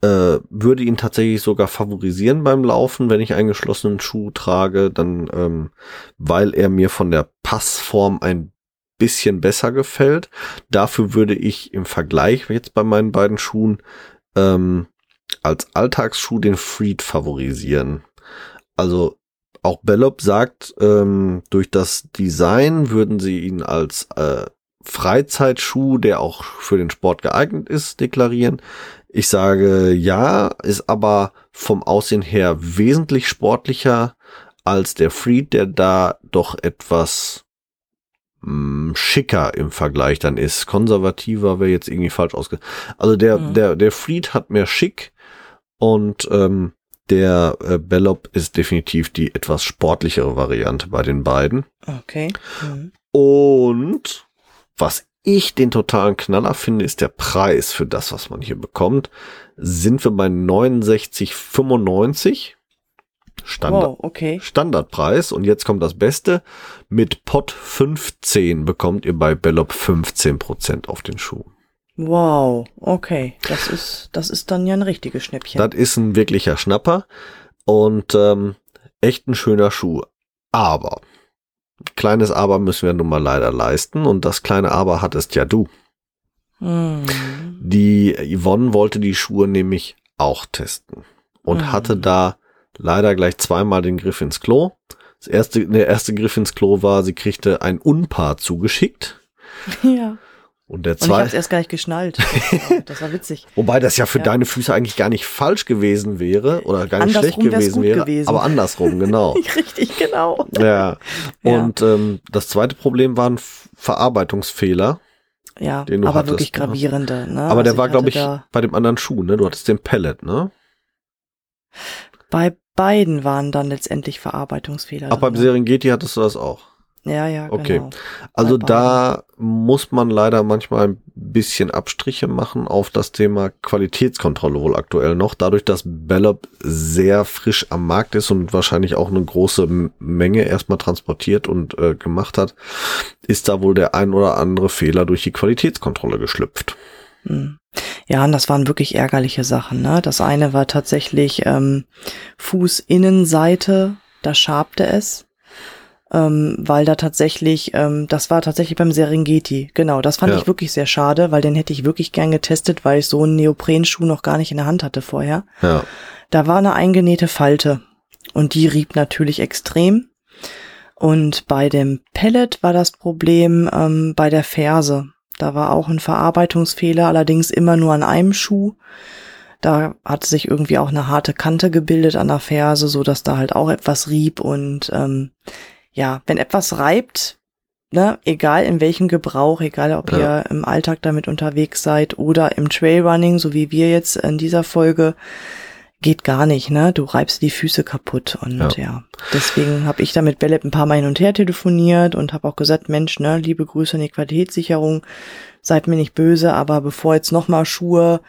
äh, würde ihn tatsächlich sogar favorisieren beim Laufen, wenn ich einen geschlossenen Schuh trage, dann ähm, weil er mir von der Passform ein bisschen besser gefällt. Dafür würde ich im Vergleich jetzt bei meinen beiden Schuhen ähm, als Alltagsschuh den Freed favorisieren. Also auch Bellop sagt, ähm, durch das Design würden sie ihn als äh, Freizeitschuh, der auch für den Sport geeignet ist, deklarieren. Ich sage ja, ist aber vom Aussehen her wesentlich sportlicher als der Freed, der da doch etwas mh, schicker im Vergleich dann ist. Konservativer wäre jetzt irgendwie falsch ausge. Also der,
Mhm.
der, der Freed hat mehr schick und ähm, der äh, Bellop ist definitiv die etwas sportlichere Variante bei den beiden.
Okay. Mhm.
Und was ich den totalen Knaller finde, ist der Preis für das, was man hier bekommt. Sind wir bei 69,95 Standard,
Wow, okay.
Standardpreis. Und jetzt kommt das Beste. Mit Pot 15 bekommt ihr bei Bellop 15% auf den Schuh.
Wow, okay. Das ist, das ist dann ja ein richtiges Schnäppchen.
Das ist ein wirklicher Schnapper und ähm, echt ein schöner Schuh. Aber, kleines Aber müssen wir nun mal leider leisten und das kleine Aber hattest ja du.
Hm.
Die Yvonne wollte die Schuhe nämlich auch testen und
Mhm.
hatte da leider gleich zweimal den Griff ins Klo. Das erste, der erste Griff ins Klo war, sie kriegte ein Unpaar zugeschickt.
Ja.
Und der
Und ich hab's
zweite,
erst gar nicht geschnallt. Ja, Das war witzig.
wobei das ja für
Ja.
deine Füße eigentlich gar nicht falsch gewesen wäre oder gar nicht schlecht
Andersrum wär's
gewesen wäre,
gewesen.
aber andersrum, genau.
Richtig, genau.
Ja.
Ja.
Und ähm, das zweite Problem waren Verarbeitungsfehler.
Ja,
Den du
aber
hattest,
wirklich
ne?
gravierende. Ne?
Aber der
Also
war,
hatte
glaube ich, bei dem anderen Schuh, ne? Du hattest den Pellet, ne?
Bei beiden waren dann letztendlich Verarbeitungsfehler.
Ach, beim
ne?
Serengeti hattest du das auch.
Ja, ja,
Okay.
genau.
Also
Bei
da muss man leider manchmal ein bisschen Abstriche machen auf das Thema Qualitätskontrolle wohl aktuell noch. Dadurch, dass Bellop sehr frisch am Markt ist und wahrscheinlich auch eine große Menge erstmal transportiert und äh, gemacht hat, ist da wohl der ein oder andere Fehler durch die Qualitätskontrolle geschlüpft.
Hm. Ja, und das waren wirklich ärgerliche Sachen. Ne? Das eine war tatsächlich ähm, Fußinnenseite, da schabte es, ähm, weil da tatsächlich, ähm, das war tatsächlich beim Serengeti. Genau, das fand
Ja.
ich wirklich sehr schade, weil den hätte ich wirklich gern getestet, weil ich so einen Neoprenschuh noch gar nicht in der Hand hatte vorher.
Ja,
Da war eine eingenähte Falte und die rieb natürlich extrem. Und bei dem Pellet war das Problem ähm, bei der Ferse. Da war auch ein Verarbeitungsfehler, allerdings immer nur an einem Schuh. Da hat sich irgendwie auch eine harte Kante gebildet an der Ferse, so dass da halt auch etwas rieb und ähm, ja, wenn etwas reibt, ne, egal in welchem Gebrauch, egal ob
Ja.
ihr im Alltag damit unterwegs seid oder im Trailrunning, so wie wir jetzt in dieser Folge, geht gar nicht, ne? Du reibst die Füße kaputt und
Ja.
ja, deswegen habe ich da mit Bellep ein paar Mal hin und her telefoniert und habe auch gesagt, Mensch, ne, liebe Grüße an die Qualitätssicherung, seid mir nicht böse, aber bevor jetzt nochmal Schuhe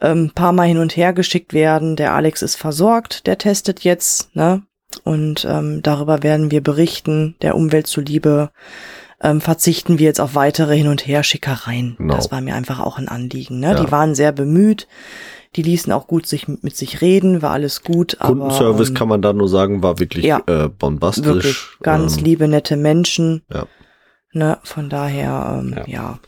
ähm, paar Mal hin und her geschickt werden, der Alex ist versorgt, der testet jetzt, ne? Und ähm, darüber werden wir berichten, der Umwelt zuliebe. Ähm, verzichten wir jetzt auf weitere Hin- und Her-Schickereien.
Genau.
Das war mir einfach auch ein Anliegen. Ne?
Ja.
Die waren sehr bemüht, die ließen auch gut sich mit sich reden, war alles gut.
Kundenservice
aber, ähm,
kann man da nur sagen, war wirklich
ja.
äh, bombastisch.
wirklich ganz
Ähm,
liebe, nette Menschen.
Ja.
Ne? Von daher, ähm,
Ja.
ja.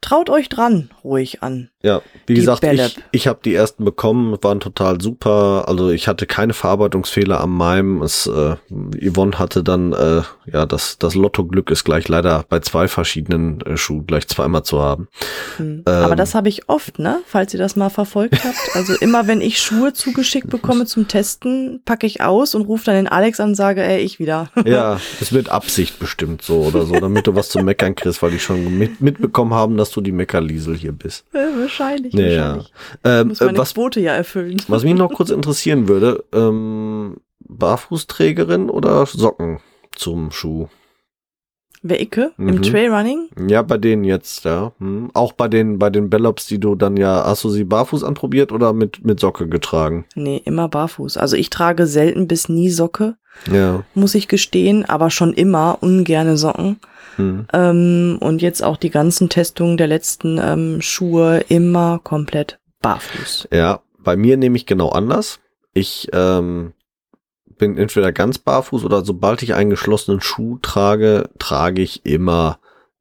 Traut euch dran, ruhig an.
Ja, wie
Die
gesagt,
Bellep.
ich, ich habe die ersten bekommen, waren total super. Also ich hatte keine Verarbeitungsfehler an meinem. Es, äh, Yvonne hatte dann, äh, ja, das, das Lottoglück ist gleich leider bei zwei verschiedenen äh, Schuhen gleich zweimal zu haben.
Hm.
Ähm.
Aber das habe ich oft, ne? Falls ihr das mal verfolgt habt. Also immer wenn ich Schuhe zugeschickt bekomme zum Testen, packe ich aus und rufe dann den Alex an und sage, ey, ich wieder.
Ja, das wird Absicht bestimmt so oder so, damit du was zu meckern kriegst, weil die schon mit, mitbekommen haben, dass du die Meckerliesel hier bist.
Wahrscheinlich,
Ja,
wahrscheinlich.
Ähm,
Muss meine
äh, was,
Quote ja erfüllen.
was mich noch kurz interessieren würde, ähm, Barfußträgerin oder Socken zum Schuh?
Wer Icke
Mhm.
im Trailrunning?
Ja, bei denen jetzt, ja. Hm. Auch bei den, bei den Bellops, die du dann ja, hast du sie barfuß anprobiert oder mit, mit Socke getragen?
Nee, immer barfuß. Also ich trage selten bis nie Socke,
Ja.
muss ich gestehen, aber schon immer ungerne Socken.
Hm.
Ähm, und jetzt auch die ganzen Testungen der letzten ähm, Schuhe immer komplett barfuß.
Ja, bei mir nehme ich genau anders. Ich ähm, bin entweder ganz barfuß oder sobald ich einen geschlossenen Schuh trage, trage ich immer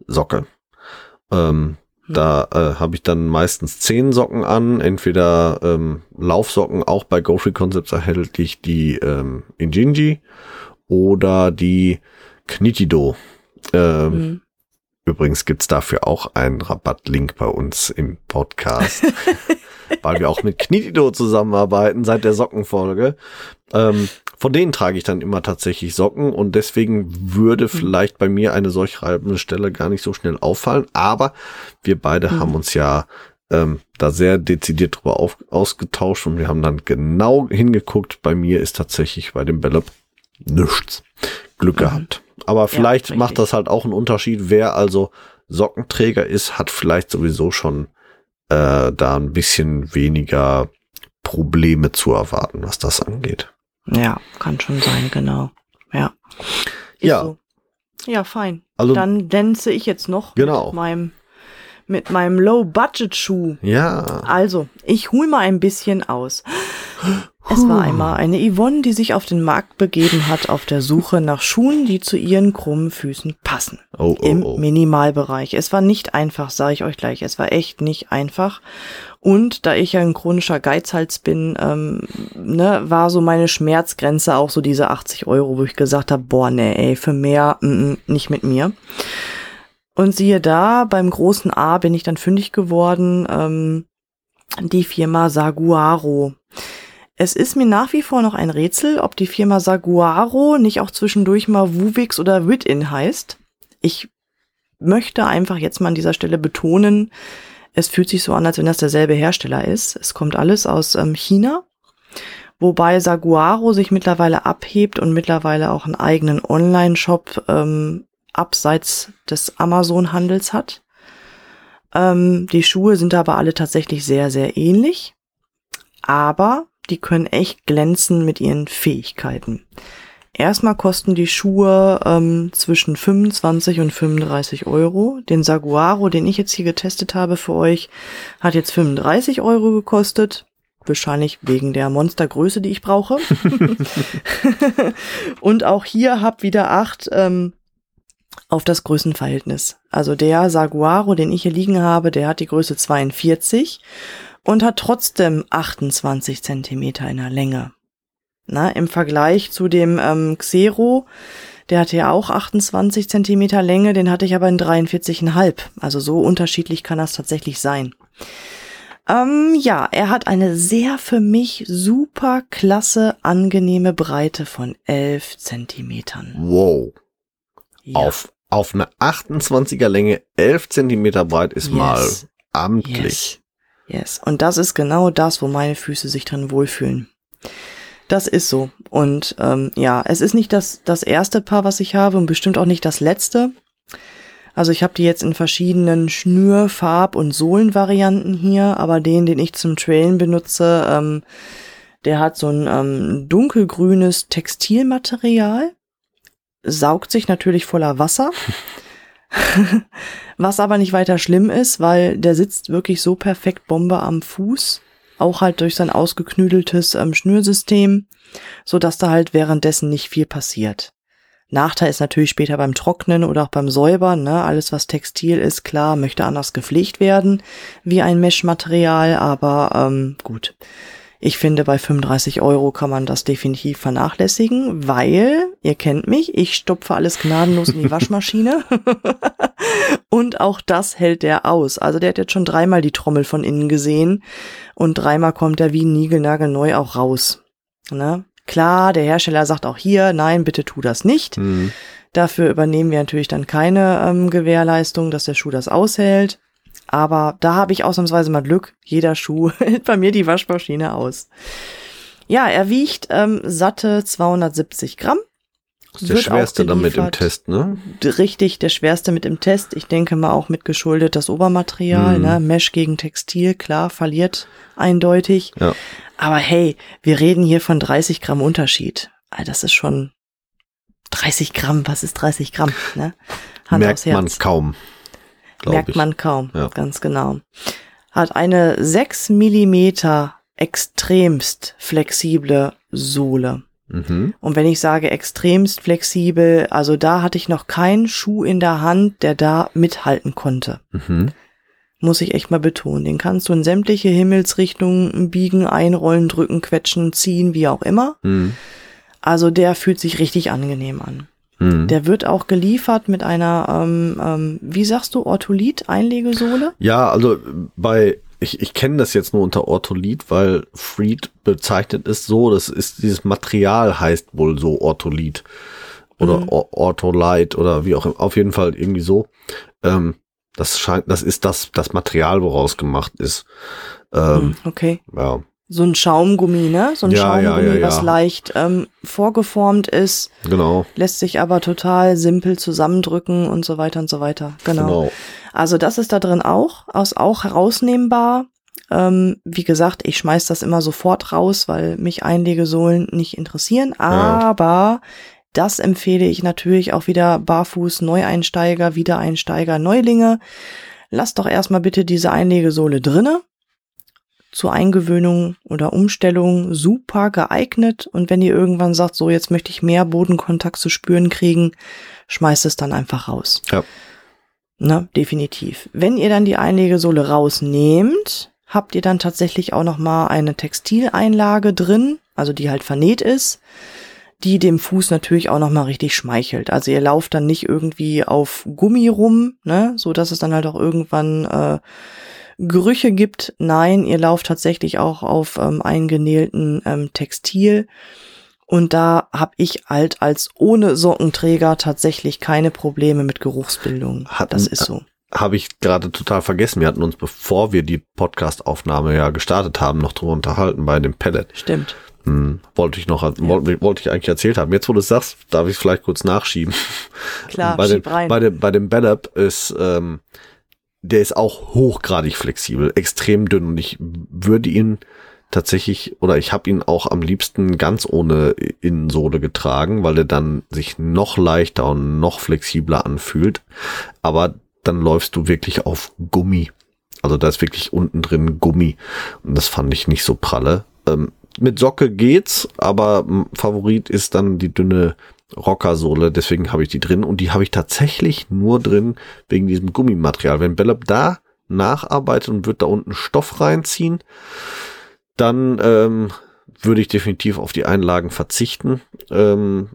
Socke. Ähm,
Hm.
Da äh, habe ich dann meistens zehn Socken an, entweder ähm, Laufsocken, auch bei GoFree Concepts erhältlich die ähm, Injinji oder die Knitido. Ähm,
Mhm.
Übrigens gibt's dafür auch einen Rabattlink bei uns im Podcast, weil wir auch mit Knitido zusammenarbeiten seit der Sockenfolge. Ähm, von denen trage ich dann immer tatsächlich Socken und deswegen würde vielleicht bei mir eine solch reibende Stelle gar nicht so schnell auffallen. Aber wir beide
Mhm.
haben uns ja ähm, da sehr dezidiert drüber auf, ausgetauscht und wir haben dann genau hingeguckt. Bei mir ist tatsächlich bei dem Bellop nichts. Glück
Mhm.
gehabt. Aber vielleicht
richtig.
macht das halt auch einen Unterschied. Wer also Sockenträger ist, hat vielleicht sowieso schon äh, da ein bisschen weniger Probleme zu erwarten, was das angeht.
Ja, kann schon sein, genau. Ja. Ist
Ja.
So. Ja, fein.
Also
Dann dänze ich jetzt noch
Genau.
mit meinem, mit meinem Low-Budget-Schuh.
ja,
Also, ich hol mal ein bisschen aus. Es war einmal eine Yvonne, die sich auf den Markt begeben hat, auf der Suche nach Schuhen, die zu ihren krummen Füßen passen.
oh, oh,
Im
oh.
Minimalbereich. Es war nicht einfach, sage ich euch gleich. Es war echt nicht einfach. Und da ich ja ein chronischer Geizhals bin, ähm, ne, war so meine Schmerzgrenze auch so diese 80 Euro, wo ich gesagt habe, boah, nee, ey, für mehr, mm, mm, nicht mit mir. Und siehe da, beim großen A bin ich dann fündig geworden, ähm, die Firma Saguaro. Es ist mir nach wie vor noch ein Rätsel, ob die Firma Saguaro nicht auch zwischendurch mal Wuvix oder Wittin heißt. Ich möchte einfach jetzt mal an dieser Stelle betonen, es fühlt sich so an, als wenn das derselbe Hersteller ist. Es kommt alles aus ähm, China, wobei Saguaro sich mittlerweile abhebt und mittlerweile auch einen eigenen Online-Shop ähm, abseits des Amazon-Handels hat. Ähm, die Schuhe sind aber alle tatsächlich sehr, sehr ähnlich, aber die können echt glänzen mit ihren Fähigkeiten. Erstmal kosten die Schuhe ähm, zwischen 25 und 35 Euro. Den Saguaro, den ich jetzt hier getestet habe für euch, hat jetzt 35 Euro gekostet. Wahrscheinlich wegen der Monstergröße, die ich brauche. und auch hier hab wieder acht ähm, auf das Größenverhältnis. Also der Saguaro, den ich hier liegen habe, der hat die Größe 42 und hat trotzdem 28 Zentimeter in der Länge. Na, im Vergleich zu dem ähm, Xero, Der hatte ja auch 28 Zentimeter Länge, den hatte ich aber in 43,5. Also so unterschiedlich kann das tatsächlich sein. Ähm, ja, er hat eine sehr für mich super klasse, angenehme Breite von 11 Zentimetern.
Wow.
Ja.
Auf, auf eine 28er Länge 11 Zentimeter breit ist
Yes.
mal amtlich.
Yes. Yes. Und das ist genau das, wo meine Füße sich drin wohlfühlen. Das ist so. Und ähm, ja, es ist nicht das, das erste Paar, was ich habe und bestimmt auch nicht das letzte. Also ich habe die jetzt in verschiedenen Schnür-, Farb- und Sohlenvarianten hier, aber den, den ich zum Trailen benutze, ähm, der hat so ein ähm, dunkelgrünes Textilmaterial, saugt sich natürlich voller Wasser. Was aber nicht weiter schlimm ist, weil der sitzt wirklich so perfekt Bombe am Fuß, auch halt durch sein ausgeknüdeltes ähm, Schnürsystem, so dass da halt währenddessen nicht viel passiert. Nachteil ist natürlich später beim Trocknen oder auch beim Säubern, ne? Alles, was Textil ist, klar, möchte anders gepflegt werden wie ein Meshmaterial, aber ähm, gut. Ich finde, bei 35 Euro kann man das definitiv vernachlässigen, weil, ihr kennt mich, ich stopfe alles gnadenlos in die Waschmaschine. und auch das hält der aus. Also der hat jetzt schon dreimal die Trommel von innen gesehen und dreimal kommt er wie niegelnagelneu auch raus. Ne? Klar, der Hersteller sagt auch hier, nein, bitte tu das nicht.
Hm.
Dafür übernehmen wir natürlich dann keine ähm, Gewährleistung, dass der Schuh das aushält. Aber da habe ich ausnahmsweise mal Glück. Jeder Schuh hält bei mir die Waschmaschine aus. Ja, er wiegt ähm, satte 270 Gramm.
Das ist der schwerste damit im
geliefert.
Test, ne?
Richtig, der schwerste mit im Test. Ich denke mal auch mit geschuldet das Obermaterial,
Mhm.
ne? Mesh gegen Textil, klar, verliert eindeutig.
Ja.
Aber hey, wir reden hier von 30 Gramm Unterschied. Ah, Das ist schon 30 Gramm. Was ist 30 Gramm? Ne? Hand aufs
Merkt
Herz.
man kaum.
Merkt
ich.
man kaum,
Ja.
ganz genau. Hat eine 6 Millimeter extremst flexible Sohle.
Mhm.
Und wenn ich sage extremst flexibel, also da hatte ich noch keinen Schuh in der Hand, der da mithalten konnte.
Mhm.
Muss ich echt mal betonen. Den kannst du in sämtliche Himmelsrichtungen biegen, einrollen, drücken, quetschen, ziehen, wie auch immer.
Mhm.
Also der fühlt sich richtig angenehm an.
Mhm.
Der wird auch geliefert mit einer, ähm, ähm, wie sagst du, Ortholit-Einlegesohle?
Ja, also bei, ich, ich kenne das jetzt nur unter Ortholit, weil Freed bezeichnet es so, das ist, dieses Material heißt wohl so Ortholit oder
Mhm.
Or Ortholite oder wie auch immer, auf jeden Fall irgendwie so. Ähm, das scheint, das ist das, das Material, woraus gemacht ist. Ähm,
Hm, okay.
ja,
So ein Schaumgummi, ne? So ein
Ja,
Schaumgummi,
ja,
was
ja.
leicht ähm, vorgeformt ist,
genau,
lässt sich aber total simpel zusammendrücken und so weiter und so weiter. Genau.
genau.
Also das ist da drin auch, aus auch herausnehmbar. Ähm, wie gesagt, ich schmeiß das immer sofort raus, weil mich Einlegesohlen nicht interessieren. Aber das empfehle ich natürlich auch wieder barfuß Neueinsteiger, Wiedereinsteiger, Neulinge. Lasst doch erstmal bitte diese Einlegesohle drinne. Zur Eingewöhnung oder Umstellung super geeignet. Und wenn ihr irgendwann sagt, so jetzt möchte ich mehr Bodenkontakt zu spüren kriegen, schmeißt es dann einfach raus.
Ja.
Ne, definitiv. Wenn ihr dann die Einlegesohle rausnehmt, habt ihr dann tatsächlich auch noch mal eine Textileinlage drin, also die halt vernäht ist, die dem Fuß natürlich auch noch mal richtig schmeichelt. Also ihr lauft dann nicht irgendwie auf Gummi rum, ne, so dass es dann halt auch irgendwann äh, Gerüche gibt. Nein, ihr lauft tatsächlich auch auf ähm, eingenählten ähm, Textil. Und da habe ich halt als ohne Sockenträger tatsächlich keine Probleme mit Geruchsbildung.
Hatten-
das ist so.
Habe ich gerade total vergessen. Wir hatten uns, bevor wir die Podcast-Aufnahme ja gestartet haben, noch drüber unterhalten bei dem Pellet.
Stimmt.
Hm, wollte ich noch, wollte, wollte ich eigentlich erzählt haben. Jetzt, wo du es sagst, darf ich es vielleicht kurz nachschieben.
Klar,
bei, dem,
rein.
bei dem, bei dem Bellap ist, ähm, der ist auch hochgradig flexibel, extrem dünn und ich würde ihn tatsächlich, oder ich habe ihn auch am liebsten ganz ohne Innensohle getragen, weil er dann sich noch leichter und noch flexibler anfühlt. Aber dann läufst du wirklich auf Gummi. Also da ist wirklich unten drin Gummi. Und das fand ich nicht so pralle. Ähm, mit Socke geht's, aber Favorit ist dann die dünne Rockersohle. Deswegen habe ich die drin. Und die habe ich tatsächlich nur drin wegen diesem Gummimaterial. Wenn Bellop da nacharbeitet und wird da unten Stoff reinziehen, dann ähm, würde ich definitiv auf die Einlagen verzichten. Ähm,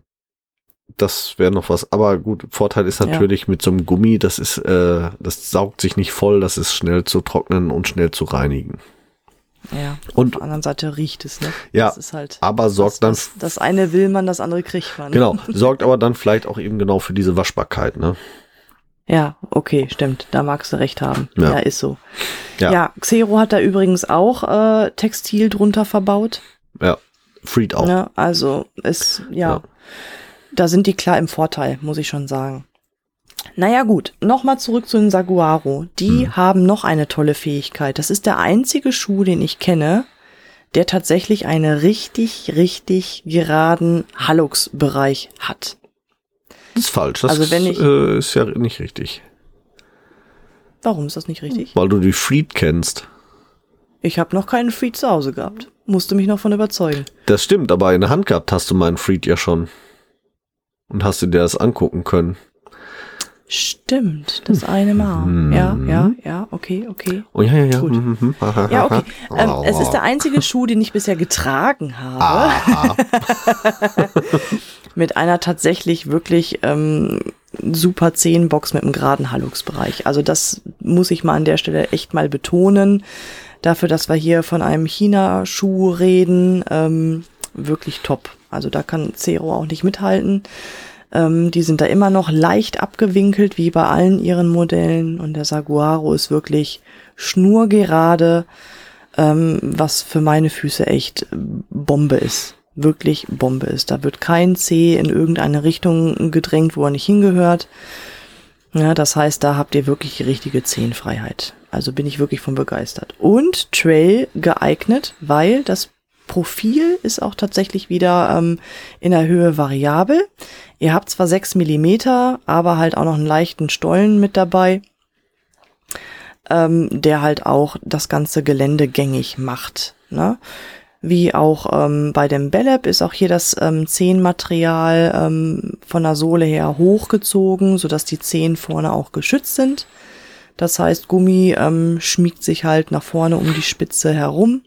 das wäre noch was. Aber gut, Vorteil ist natürlich mit so einem Gummi, das ist, äh, das saugt sich nicht voll, das ist schnell zu trocknen und schnell zu reinigen.
Ja,
Und-
auf der anderen Seite riecht es, ne?
Ja,
das ist halt
aber sorgt
das,
dann-
was- Das eine will man, das andere kriegt man.
Genau, sorgt aber dann vielleicht auch eben genau für diese Waschbarkeit, ne?
Ja, okay, stimmt. Da magst du recht haben.
Ja.
Ja, ist so.
Ja.
Ja, Xero hat da übrigens auch äh, Textil drunter verbaut.
Ja, Freed auch.
Ne? Also ist, ja,
Ja.
da sind die klar im Vorteil, muss ich schon sagen. Naja gut, nochmal zurück zu den Saguaro. Die
Hm.
haben noch eine tolle Fähigkeit. Das ist der einzige Schuh, den ich kenne, der tatsächlich einen richtig, richtig geraden Hallux-Bereich hat.
Das ist falsch. Das
Also wenn ich-
äh, ist ja nicht richtig.
Warum ist das nicht richtig?
Weil du die Freed kennst.
Ich habe noch keinen Freed zu Hause gehabt. Musste mich noch von überzeugen.
Das stimmt, aber in der Hand gehabt hast du meinen Freed ja schon. Und hast du dir das angucken können.
Stimmt, das eine Mal.
Mhm.
Ja, ja, ja, okay, okay.
Oh ja, ja, ja.
Gut.
mhm, mhm,
Ja, okay. Ähm,
Oh.
es ist der einzige Schuh, den ich bisher getragen habe.
Aha.
Mit einer tatsächlich wirklich ähm, super 10 Box mit einem geraden Hallux-Bereich. Also das muss ich mal an der Stelle echt mal betonen. Dafür, dass wir hier von einem China-Schuh reden, ähm, wirklich top. Also da kann Zero auch nicht mithalten. Ähm, die sind da immer noch leicht abgewinkelt, wie bei allen ihren Modellen. Und der Saguaro ist wirklich schnurgerade, ähm, was für meine Füße echt Bombe ist. Wirklich Bombe ist. Da wird kein C in irgendeine Richtung gedrängt, wo er nicht hingehört. Ja, das heißt, da habt ihr wirklich die richtige Zehenfreiheit. Also bin ich wirklich von begeistert. Und Trail geeignet, weil das Profil ist auch tatsächlich wieder ähm, in der Höhe variabel. Ihr habt zwar 6 Millimeter, aber halt auch noch einen leichten Stollen mit dabei, ähm, der halt auch das ganze Gelände gängig macht. Ne? Wie auch ähm, bei dem Bellab ist auch hier das ähm, Zehenmaterial ähm, von der Sohle her hochgezogen, sodass die Zehen vorne auch geschützt sind. Das heißt, Gummi ähm, schmiegt sich halt nach vorne um die Spitze herum.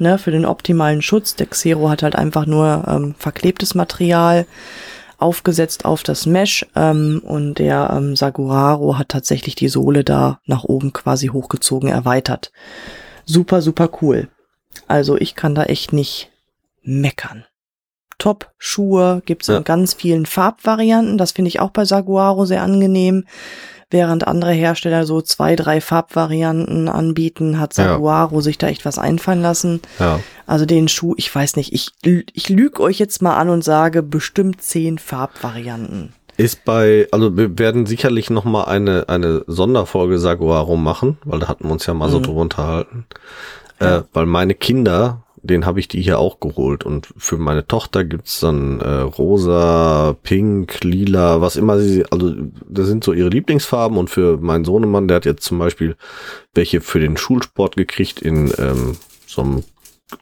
Ne, für den optimalen Schutz. Der Xero hat halt einfach nur ähm, verklebtes Material aufgesetzt auf das Mesh ähm, und der ähm, Saguraro hat tatsächlich die Sohle da nach oben quasi hochgezogen erweitert. Super, super cool. Also ich kann da echt nicht meckern. Top-Schuhe gibt's
Ja.
in ganz vielen Farbvarianten. Das finde ich auch bei Saguaro sehr angenehm. Während andere Hersteller so zwei, drei Farbvarianten anbieten, hat
Ja.
Saguaro sich da echt was einfallen lassen.
Ja.
Also den Schuh, ich weiß nicht, ich, ich lüge euch jetzt mal an und sage bestimmt zehn Farbvarianten.
Ist bei, also wir werden sicherlich noch mal eine, eine Sonderfolge Saguaro machen, weil da hatten wir uns ja mal so
Mhm.
drüber unterhalten.
Ja.
Äh, weil meine Kinder, den habe ich die hier auch geholt und für meine Tochter gibt's dann äh, rosa, pink, lila, was immer sie, also das sind so ihre Lieblingsfarben und für meinen Sohnemann, der hat jetzt zum Beispiel welche für den Schulsport gekriegt in ähm, so einem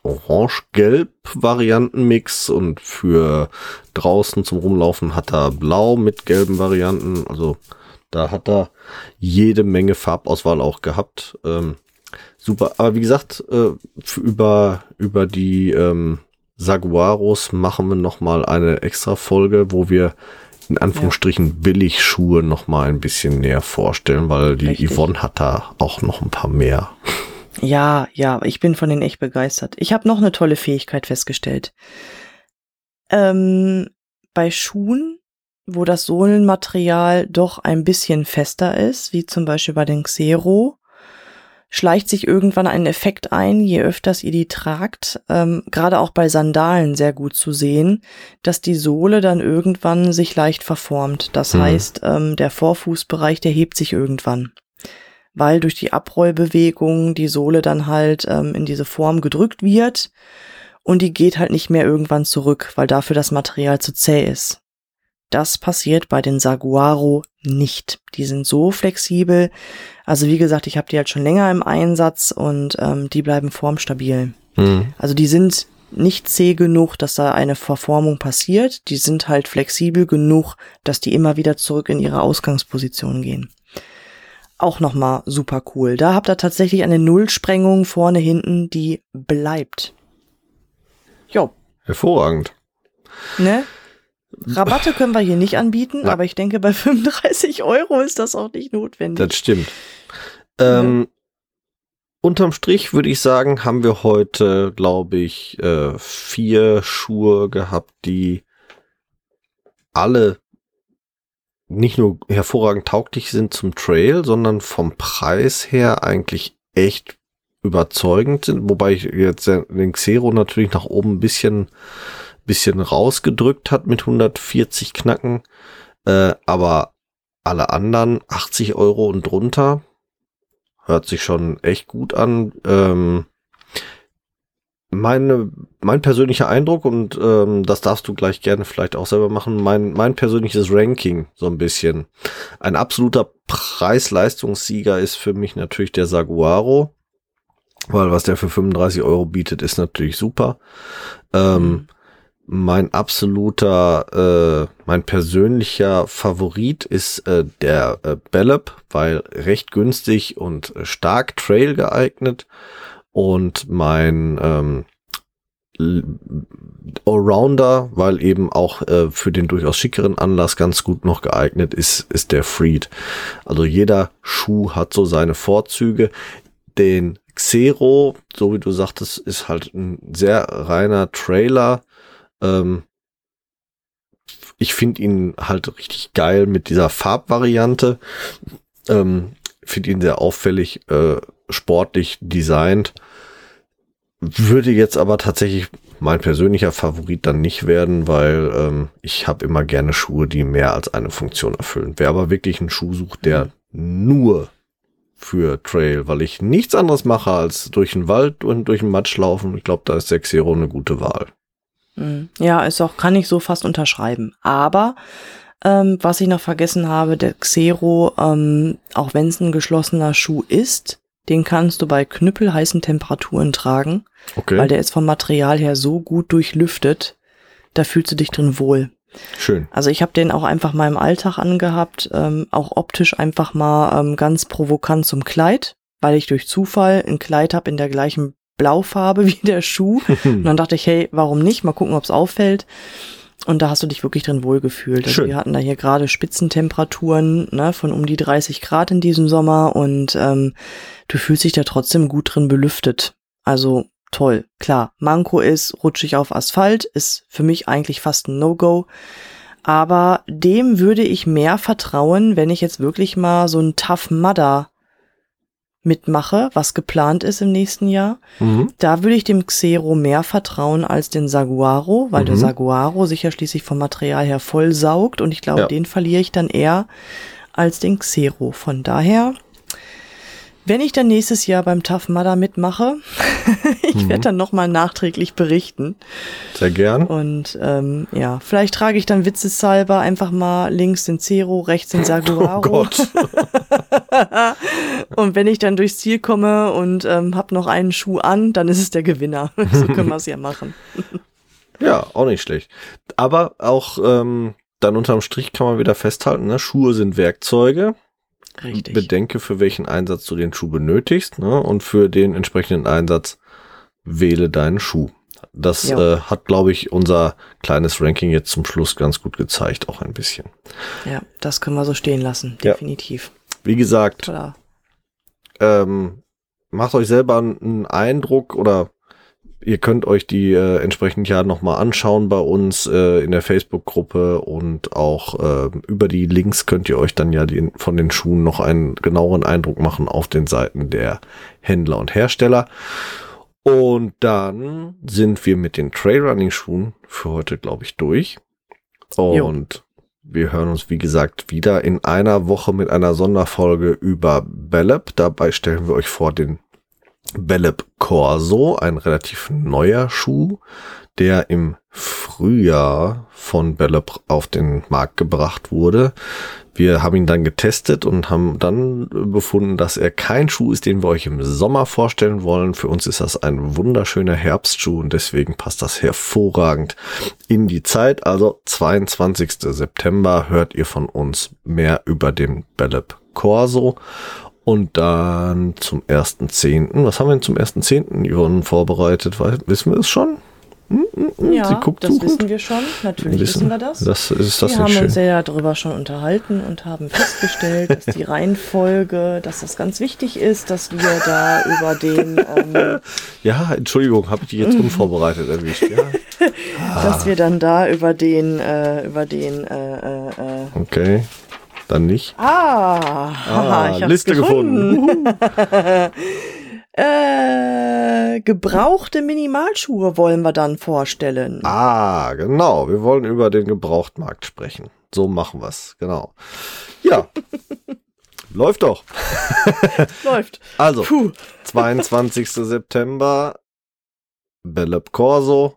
Orange-Gelb-Variantenmix und für draußen zum Rumlaufen hat er blau mit gelben Varianten. Also da hat er jede Menge Farbauswahl auch gehabt. Ähm, super. Aber wie gesagt, äh, über, über die ähm, Saguaros machen wir noch mal eine extra Folge, wo wir in Anführungsstrichen Billigschuhe noch mal ein bisschen näher vorstellen, weil die
Richtig.
Yvonne hat da auch noch ein paar mehr.
Ja, ja, ich bin von denen echt begeistert. Ich habe noch eine tolle Fähigkeit festgestellt. Ähm, bei Schuhen, wo das Sohlenmaterial doch ein bisschen fester ist, wie zum Beispiel bei den Xero, schleicht sich irgendwann ein Effekt ein, je öfters ihr die tragt, ähm, gerade auch bei Sandalen sehr gut zu sehen, dass die Sohle dann irgendwann sich leicht verformt. Das
Mhm.
heißt, ähm, der Vorfußbereich, der hebt sich irgendwann weil durch die Abrollbewegung die Sohle dann halt ähm, in diese Form gedrückt wird und die geht halt nicht mehr irgendwann zurück, weil dafür das Material zu zäh ist. Das passiert bei den Saguaro nicht. Die sind so flexibel. Also wie gesagt, ich habe die halt schon länger im Einsatz und ähm, die bleiben formstabil.
Hm.
Also die sind nicht zäh genug, dass da eine Verformung passiert. Die sind halt flexibel genug, dass die immer wieder zurück in ihre Ausgangsposition gehen. Auch nochmal super cool. Da habt ihr tatsächlich eine Nullsprengung vorne hinten, die bleibt. Jo,
Hervorragend.
ne? Rabatte können wir hier nicht anbieten,
Nein.
aber ich denke, bei 35 Euro ist das auch nicht notwendig.
Das stimmt. Ähm, unterm Strich würde ich sagen, haben wir heute, glaube ich, äh, vier Schuhe gehabt, die alle nicht nur hervorragend tauglich sind zum Trail, sondern vom Preis her eigentlich echt überzeugend sind. Wobei ich jetzt den Xero natürlich nach oben ein bisschen, bisschen rausgedrückt hat mit 140 Knacken. Äh, aber alle anderen 80 Euro und drunter hört sich schon echt gut an. Ähm, meine, mein persönlicher Eindruck, und ähm, das darfst du gleich gerne vielleicht auch selber machen, mein, mein persönliches Ranking so ein bisschen. Ein absoluter Preis-Leistungssieger ist für mich natürlich der Saguaro, weil was der für 35 Euro bietet, ist natürlich super. Ähm, mein absoluter, äh, mein persönlicher Favorit ist äh, der äh, Bellop, weil recht günstig und äh, stark Trail geeignet. Und mein ähm, Allrounder, weil eben auch äh, für den durchaus schickeren Anlass ganz gut noch geeignet ist, ist der Freed. Also jeder Schuh hat so seine Vorzüge. Den Xero, so wie du sagtest, ist halt ein sehr reiner Trailer. Ähm, ich finde ihn halt richtig geil mit dieser Farbvariante. Ähm, finde ihn sehr auffällig, äh, sportlich designt. Würde jetzt aber tatsächlich mein persönlicher Favorit dann nicht werden, weil ähm, ich habe immer gerne Schuhe, die mehr als eine Funktion erfüllen. Wer aber wirklich einen Schuh sucht, der nur für Trail, weil ich nichts anderes mache als durch den Wald und durch den Matsch laufen. Ich glaube, da ist der Xero eine gute Wahl.
Mhm. Ja, ist auch, kann ich so fast unterschreiben. Aber ähm, was ich noch vergessen habe, der Xero, ähm, auch wenn es ein geschlossener Schuh ist, den kannst du bei knüppelheißen Temperaturen tragen,
Okay,
weil der ist vom Material her so gut durchlüftet, da fühlst du dich drin wohl.
schön.
Also ich habe den auch einfach mal im Alltag angehabt, ähm, auch optisch einfach mal ähm, ganz provokant zum Kleid, weil ich durch Zufall ein Kleid habe in der gleichen Blaufarbe wie der Schuh. Und dann dachte ich, hey, warum nicht? Mal gucken, ob es auffällt. Und da hast du dich wirklich drin wohlgefühlt. Also
Schön.
wir hatten da hier gerade Spitzentemperaturen ne, von um die 30 Grad in diesem Sommer und ähm, du fühlst dich da trotzdem gut drin belüftet. Also toll. Klar, Manko ist rutschig auf Asphalt, ist für mich eigentlich fast ein No-Go. Aber dem würde ich mehr vertrauen, wenn ich jetzt wirklich mal so ein Tough Mudder mitmache, was geplant ist im nächsten Jahr.
Mhm.
Da würde ich dem Xero mehr vertrauen als den Saguaro, weil der
Mhm.
Saguaro sich ja schließlich vom Material her voll saugt und ich glaube,
Ja.
den verliere ich dann eher als den Xero. Von daher, wenn ich dann nächstes Jahr beim Tough Mudder mitmache, ich
Mhm.
werde dann nochmal nachträglich berichten.
Sehr gern.
Und ähm, ja, vielleicht trage ich dann witzeshalber einfach mal links den Zero, rechts den Saguaro.
Oh Gott.
und wenn ich dann durchs Ziel komme und ähm, hab noch einen Schuh an, dann ist es der Gewinner. so können wir es ja machen.
Ja, auch nicht schlecht. Aber auch ähm, dann unterm Strich kann man wieder festhalten, ne? Schuhe sind Werkzeuge.
Richtig.
Bedenke, für welchen Einsatz du den Schuh benötigst, ne? Und für den entsprechenden Einsatz wähle deinen Schuh. Das
Ja.
äh, hat, glaube ich, unser kleines Ranking jetzt zum Schluss ganz gut gezeigt, auch ein bisschen.
ja, das können wir so stehen lassen.
Ja.
Definitiv.
Wie gesagt, ähm, macht euch selber einen Eindruck oder ihr könnt euch die äh, entsprechend ja nochmal anschauen bei uns äh, in der Facebook-Gruppe und auch äh, über die Links könnt ihr euch dann ja den, von den Schuhen noch einen genaueren Eindruck machen auf den Seiten der Händler und Hersteller. Und dann sind wir mit den Trailrunning-Schuhen für heute, glaube ich, durch. Und wir hören uns, wie gesagt, wieder in einer Woche mit einer Sonderfolge über Bellep. Dabei stellen wir euch vor den Bellep Corso, ein relativ neuer Schuh, der im Frühjahr von Bellep auf den Markt gebracht wurde. Wir haben ihn dann getestet und haben dann befunden, dass er kein Schuh ist, den wir euch im Sommer vorstellen wollen. Für uns ist das ein wunderschöner Herbstschuh und deswegen passt das hervorragend in die Zeit. Also 22. September hört ihr von uns mehr über den Bellep Corso. Und dann zum 1.10. Was haben wir denn zum 1.10. Yvonne vorbereitet? Weil, wissen wir es schon? Hm, hm, hm,
Ja,
sie guckt
das
suchend.
wissen wir schon. Natürlich wissen, wir das.
Das ist das
wir haben
schön.
uns ja darüber schon unterhalten und haben festgestellt, dass die Reihenfolge, dass das ganz wichtig ist, dass wir da über den, ähm,
ja, Entschuldigung, habe ich dich jetzt unvorbereitet erwischt. Ja.
dass wir dann da über den, äh, über den, äh, äh, äh,
Okay, dann nicht.
ah, haha, ich
Liste gefunden.
äh, gebrauchte Minimalschuhe wollen wir dann vorstellen.
Ah, genau. Wir wollen über den Gebrauchtmarkt sprechen. So machen wir's. Genau. Ja. Läuft doch.
Läuft.
Also,
Puh.
22. September, Bellep Corso.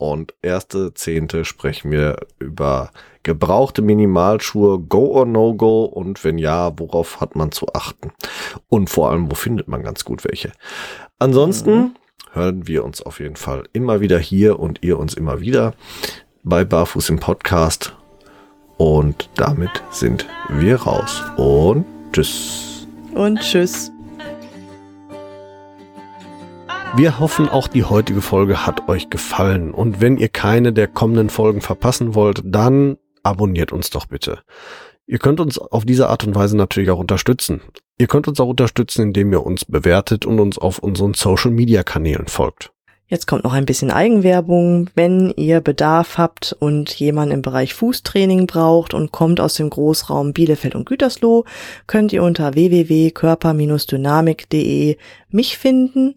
Und 1.10. sprechen wir über gebrauchte Minimalschuhe, Go or No Go und wenn ja, worauf hat man zu achten? Und vor allem, wo findet man ganz gut welche? Ansonsten
Mhm.
hören wir uns auf jeden Fall immer wieder hier und ihr uns immer wieder bei Barfuß im Podcast. Und damit sind wir raus. Und tschüss.
Und tschüss.
Wir hoffen, auch die heutige Folge hat euch gefallen. Und wenn ihr keine der kommenden Folgen verpassen wollt, dann abonniert uns doch bitte. Ihr könnt uns auf diese Art und Weise natürlich auch unterstützen. Ihr könnt uns auch unterstützen, indem ihr uns bewertet und uns auf unseren Social-Media-Kanälen folgt.
Jetzt kommt noch ein bisschen Eigenwerbung. Wenn ihr Bedarf habt und jemand im Bereich Fußtraining braucht und kommt aus dem Großraum Bielefeld und Gütersloh, könnt ihr unter www.körper-dynamik.de mich finden.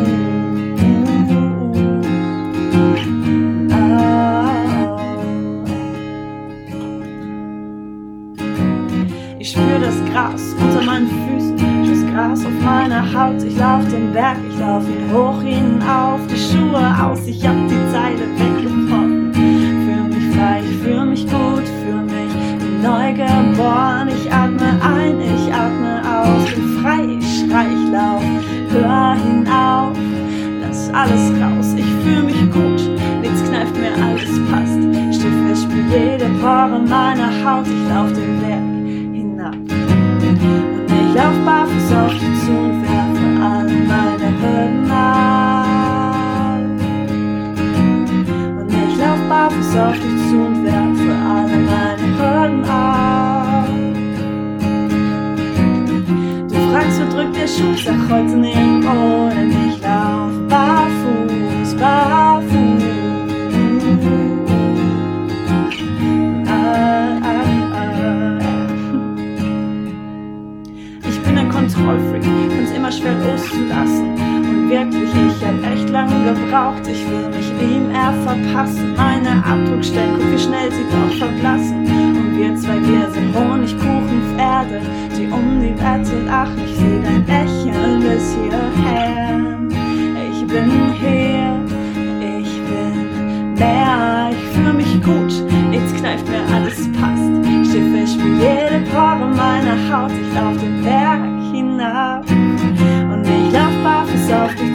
Ich spür das Gras unter meinen Füßen, das Gras auf meiner Haut. Ich lauf den Berg, ich lauf ihn hoch hinauf, die Schuhe aus, ich hab die Zeile weggebrochen. Fühl mich frei, ich fühl mich gut, fühl mich neu geboren. Ich atme ein, ich atme aus, bin frei, ich schrei, ich lauf, hör hinauf, lass alles raus. Ich fühl mich gut, nichts kneift mir, alles passt. Steh fest, spür jede Pore meiner Haut, ich lauf den Berg barfuß auf dich zu und werfe alle meine Hürden ab. Du fragst, wo drückt der Schuh? Sag heute nirgendwo, denn ich lauf barfuß, barfuß. Ah, ah, ah. Ich bin ein Kontrollfreak, find's immer schwer loszulassen. Und wirklich, lange gebraucht. Ich will mich ihm eher verpassen. Meine Abdruckstellen, guck wie schnell sie doch verblassen. Und wir zwei, wir sind Honigkuchenpferde, die um die Wette lachen. Ich seh dein Lächeln bis hierher. Ich bin hier, ich bin mehr, ich fühl mich gut, nichts kneift mir, alles passt. Fest wie jede Pore meiner Haut, ich lauf den Berg hinab. Und ich lauf barfuß auf dich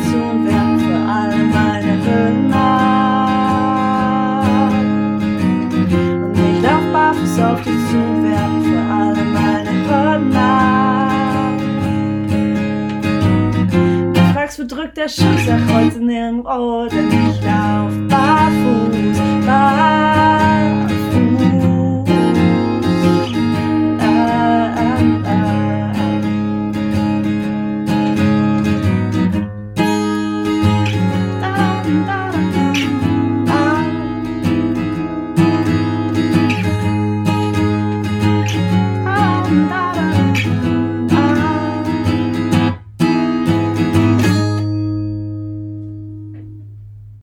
Tagsfuß drückt der Schuh, sag heute nirgendwo, denn ich lauf barfuß, barfuß.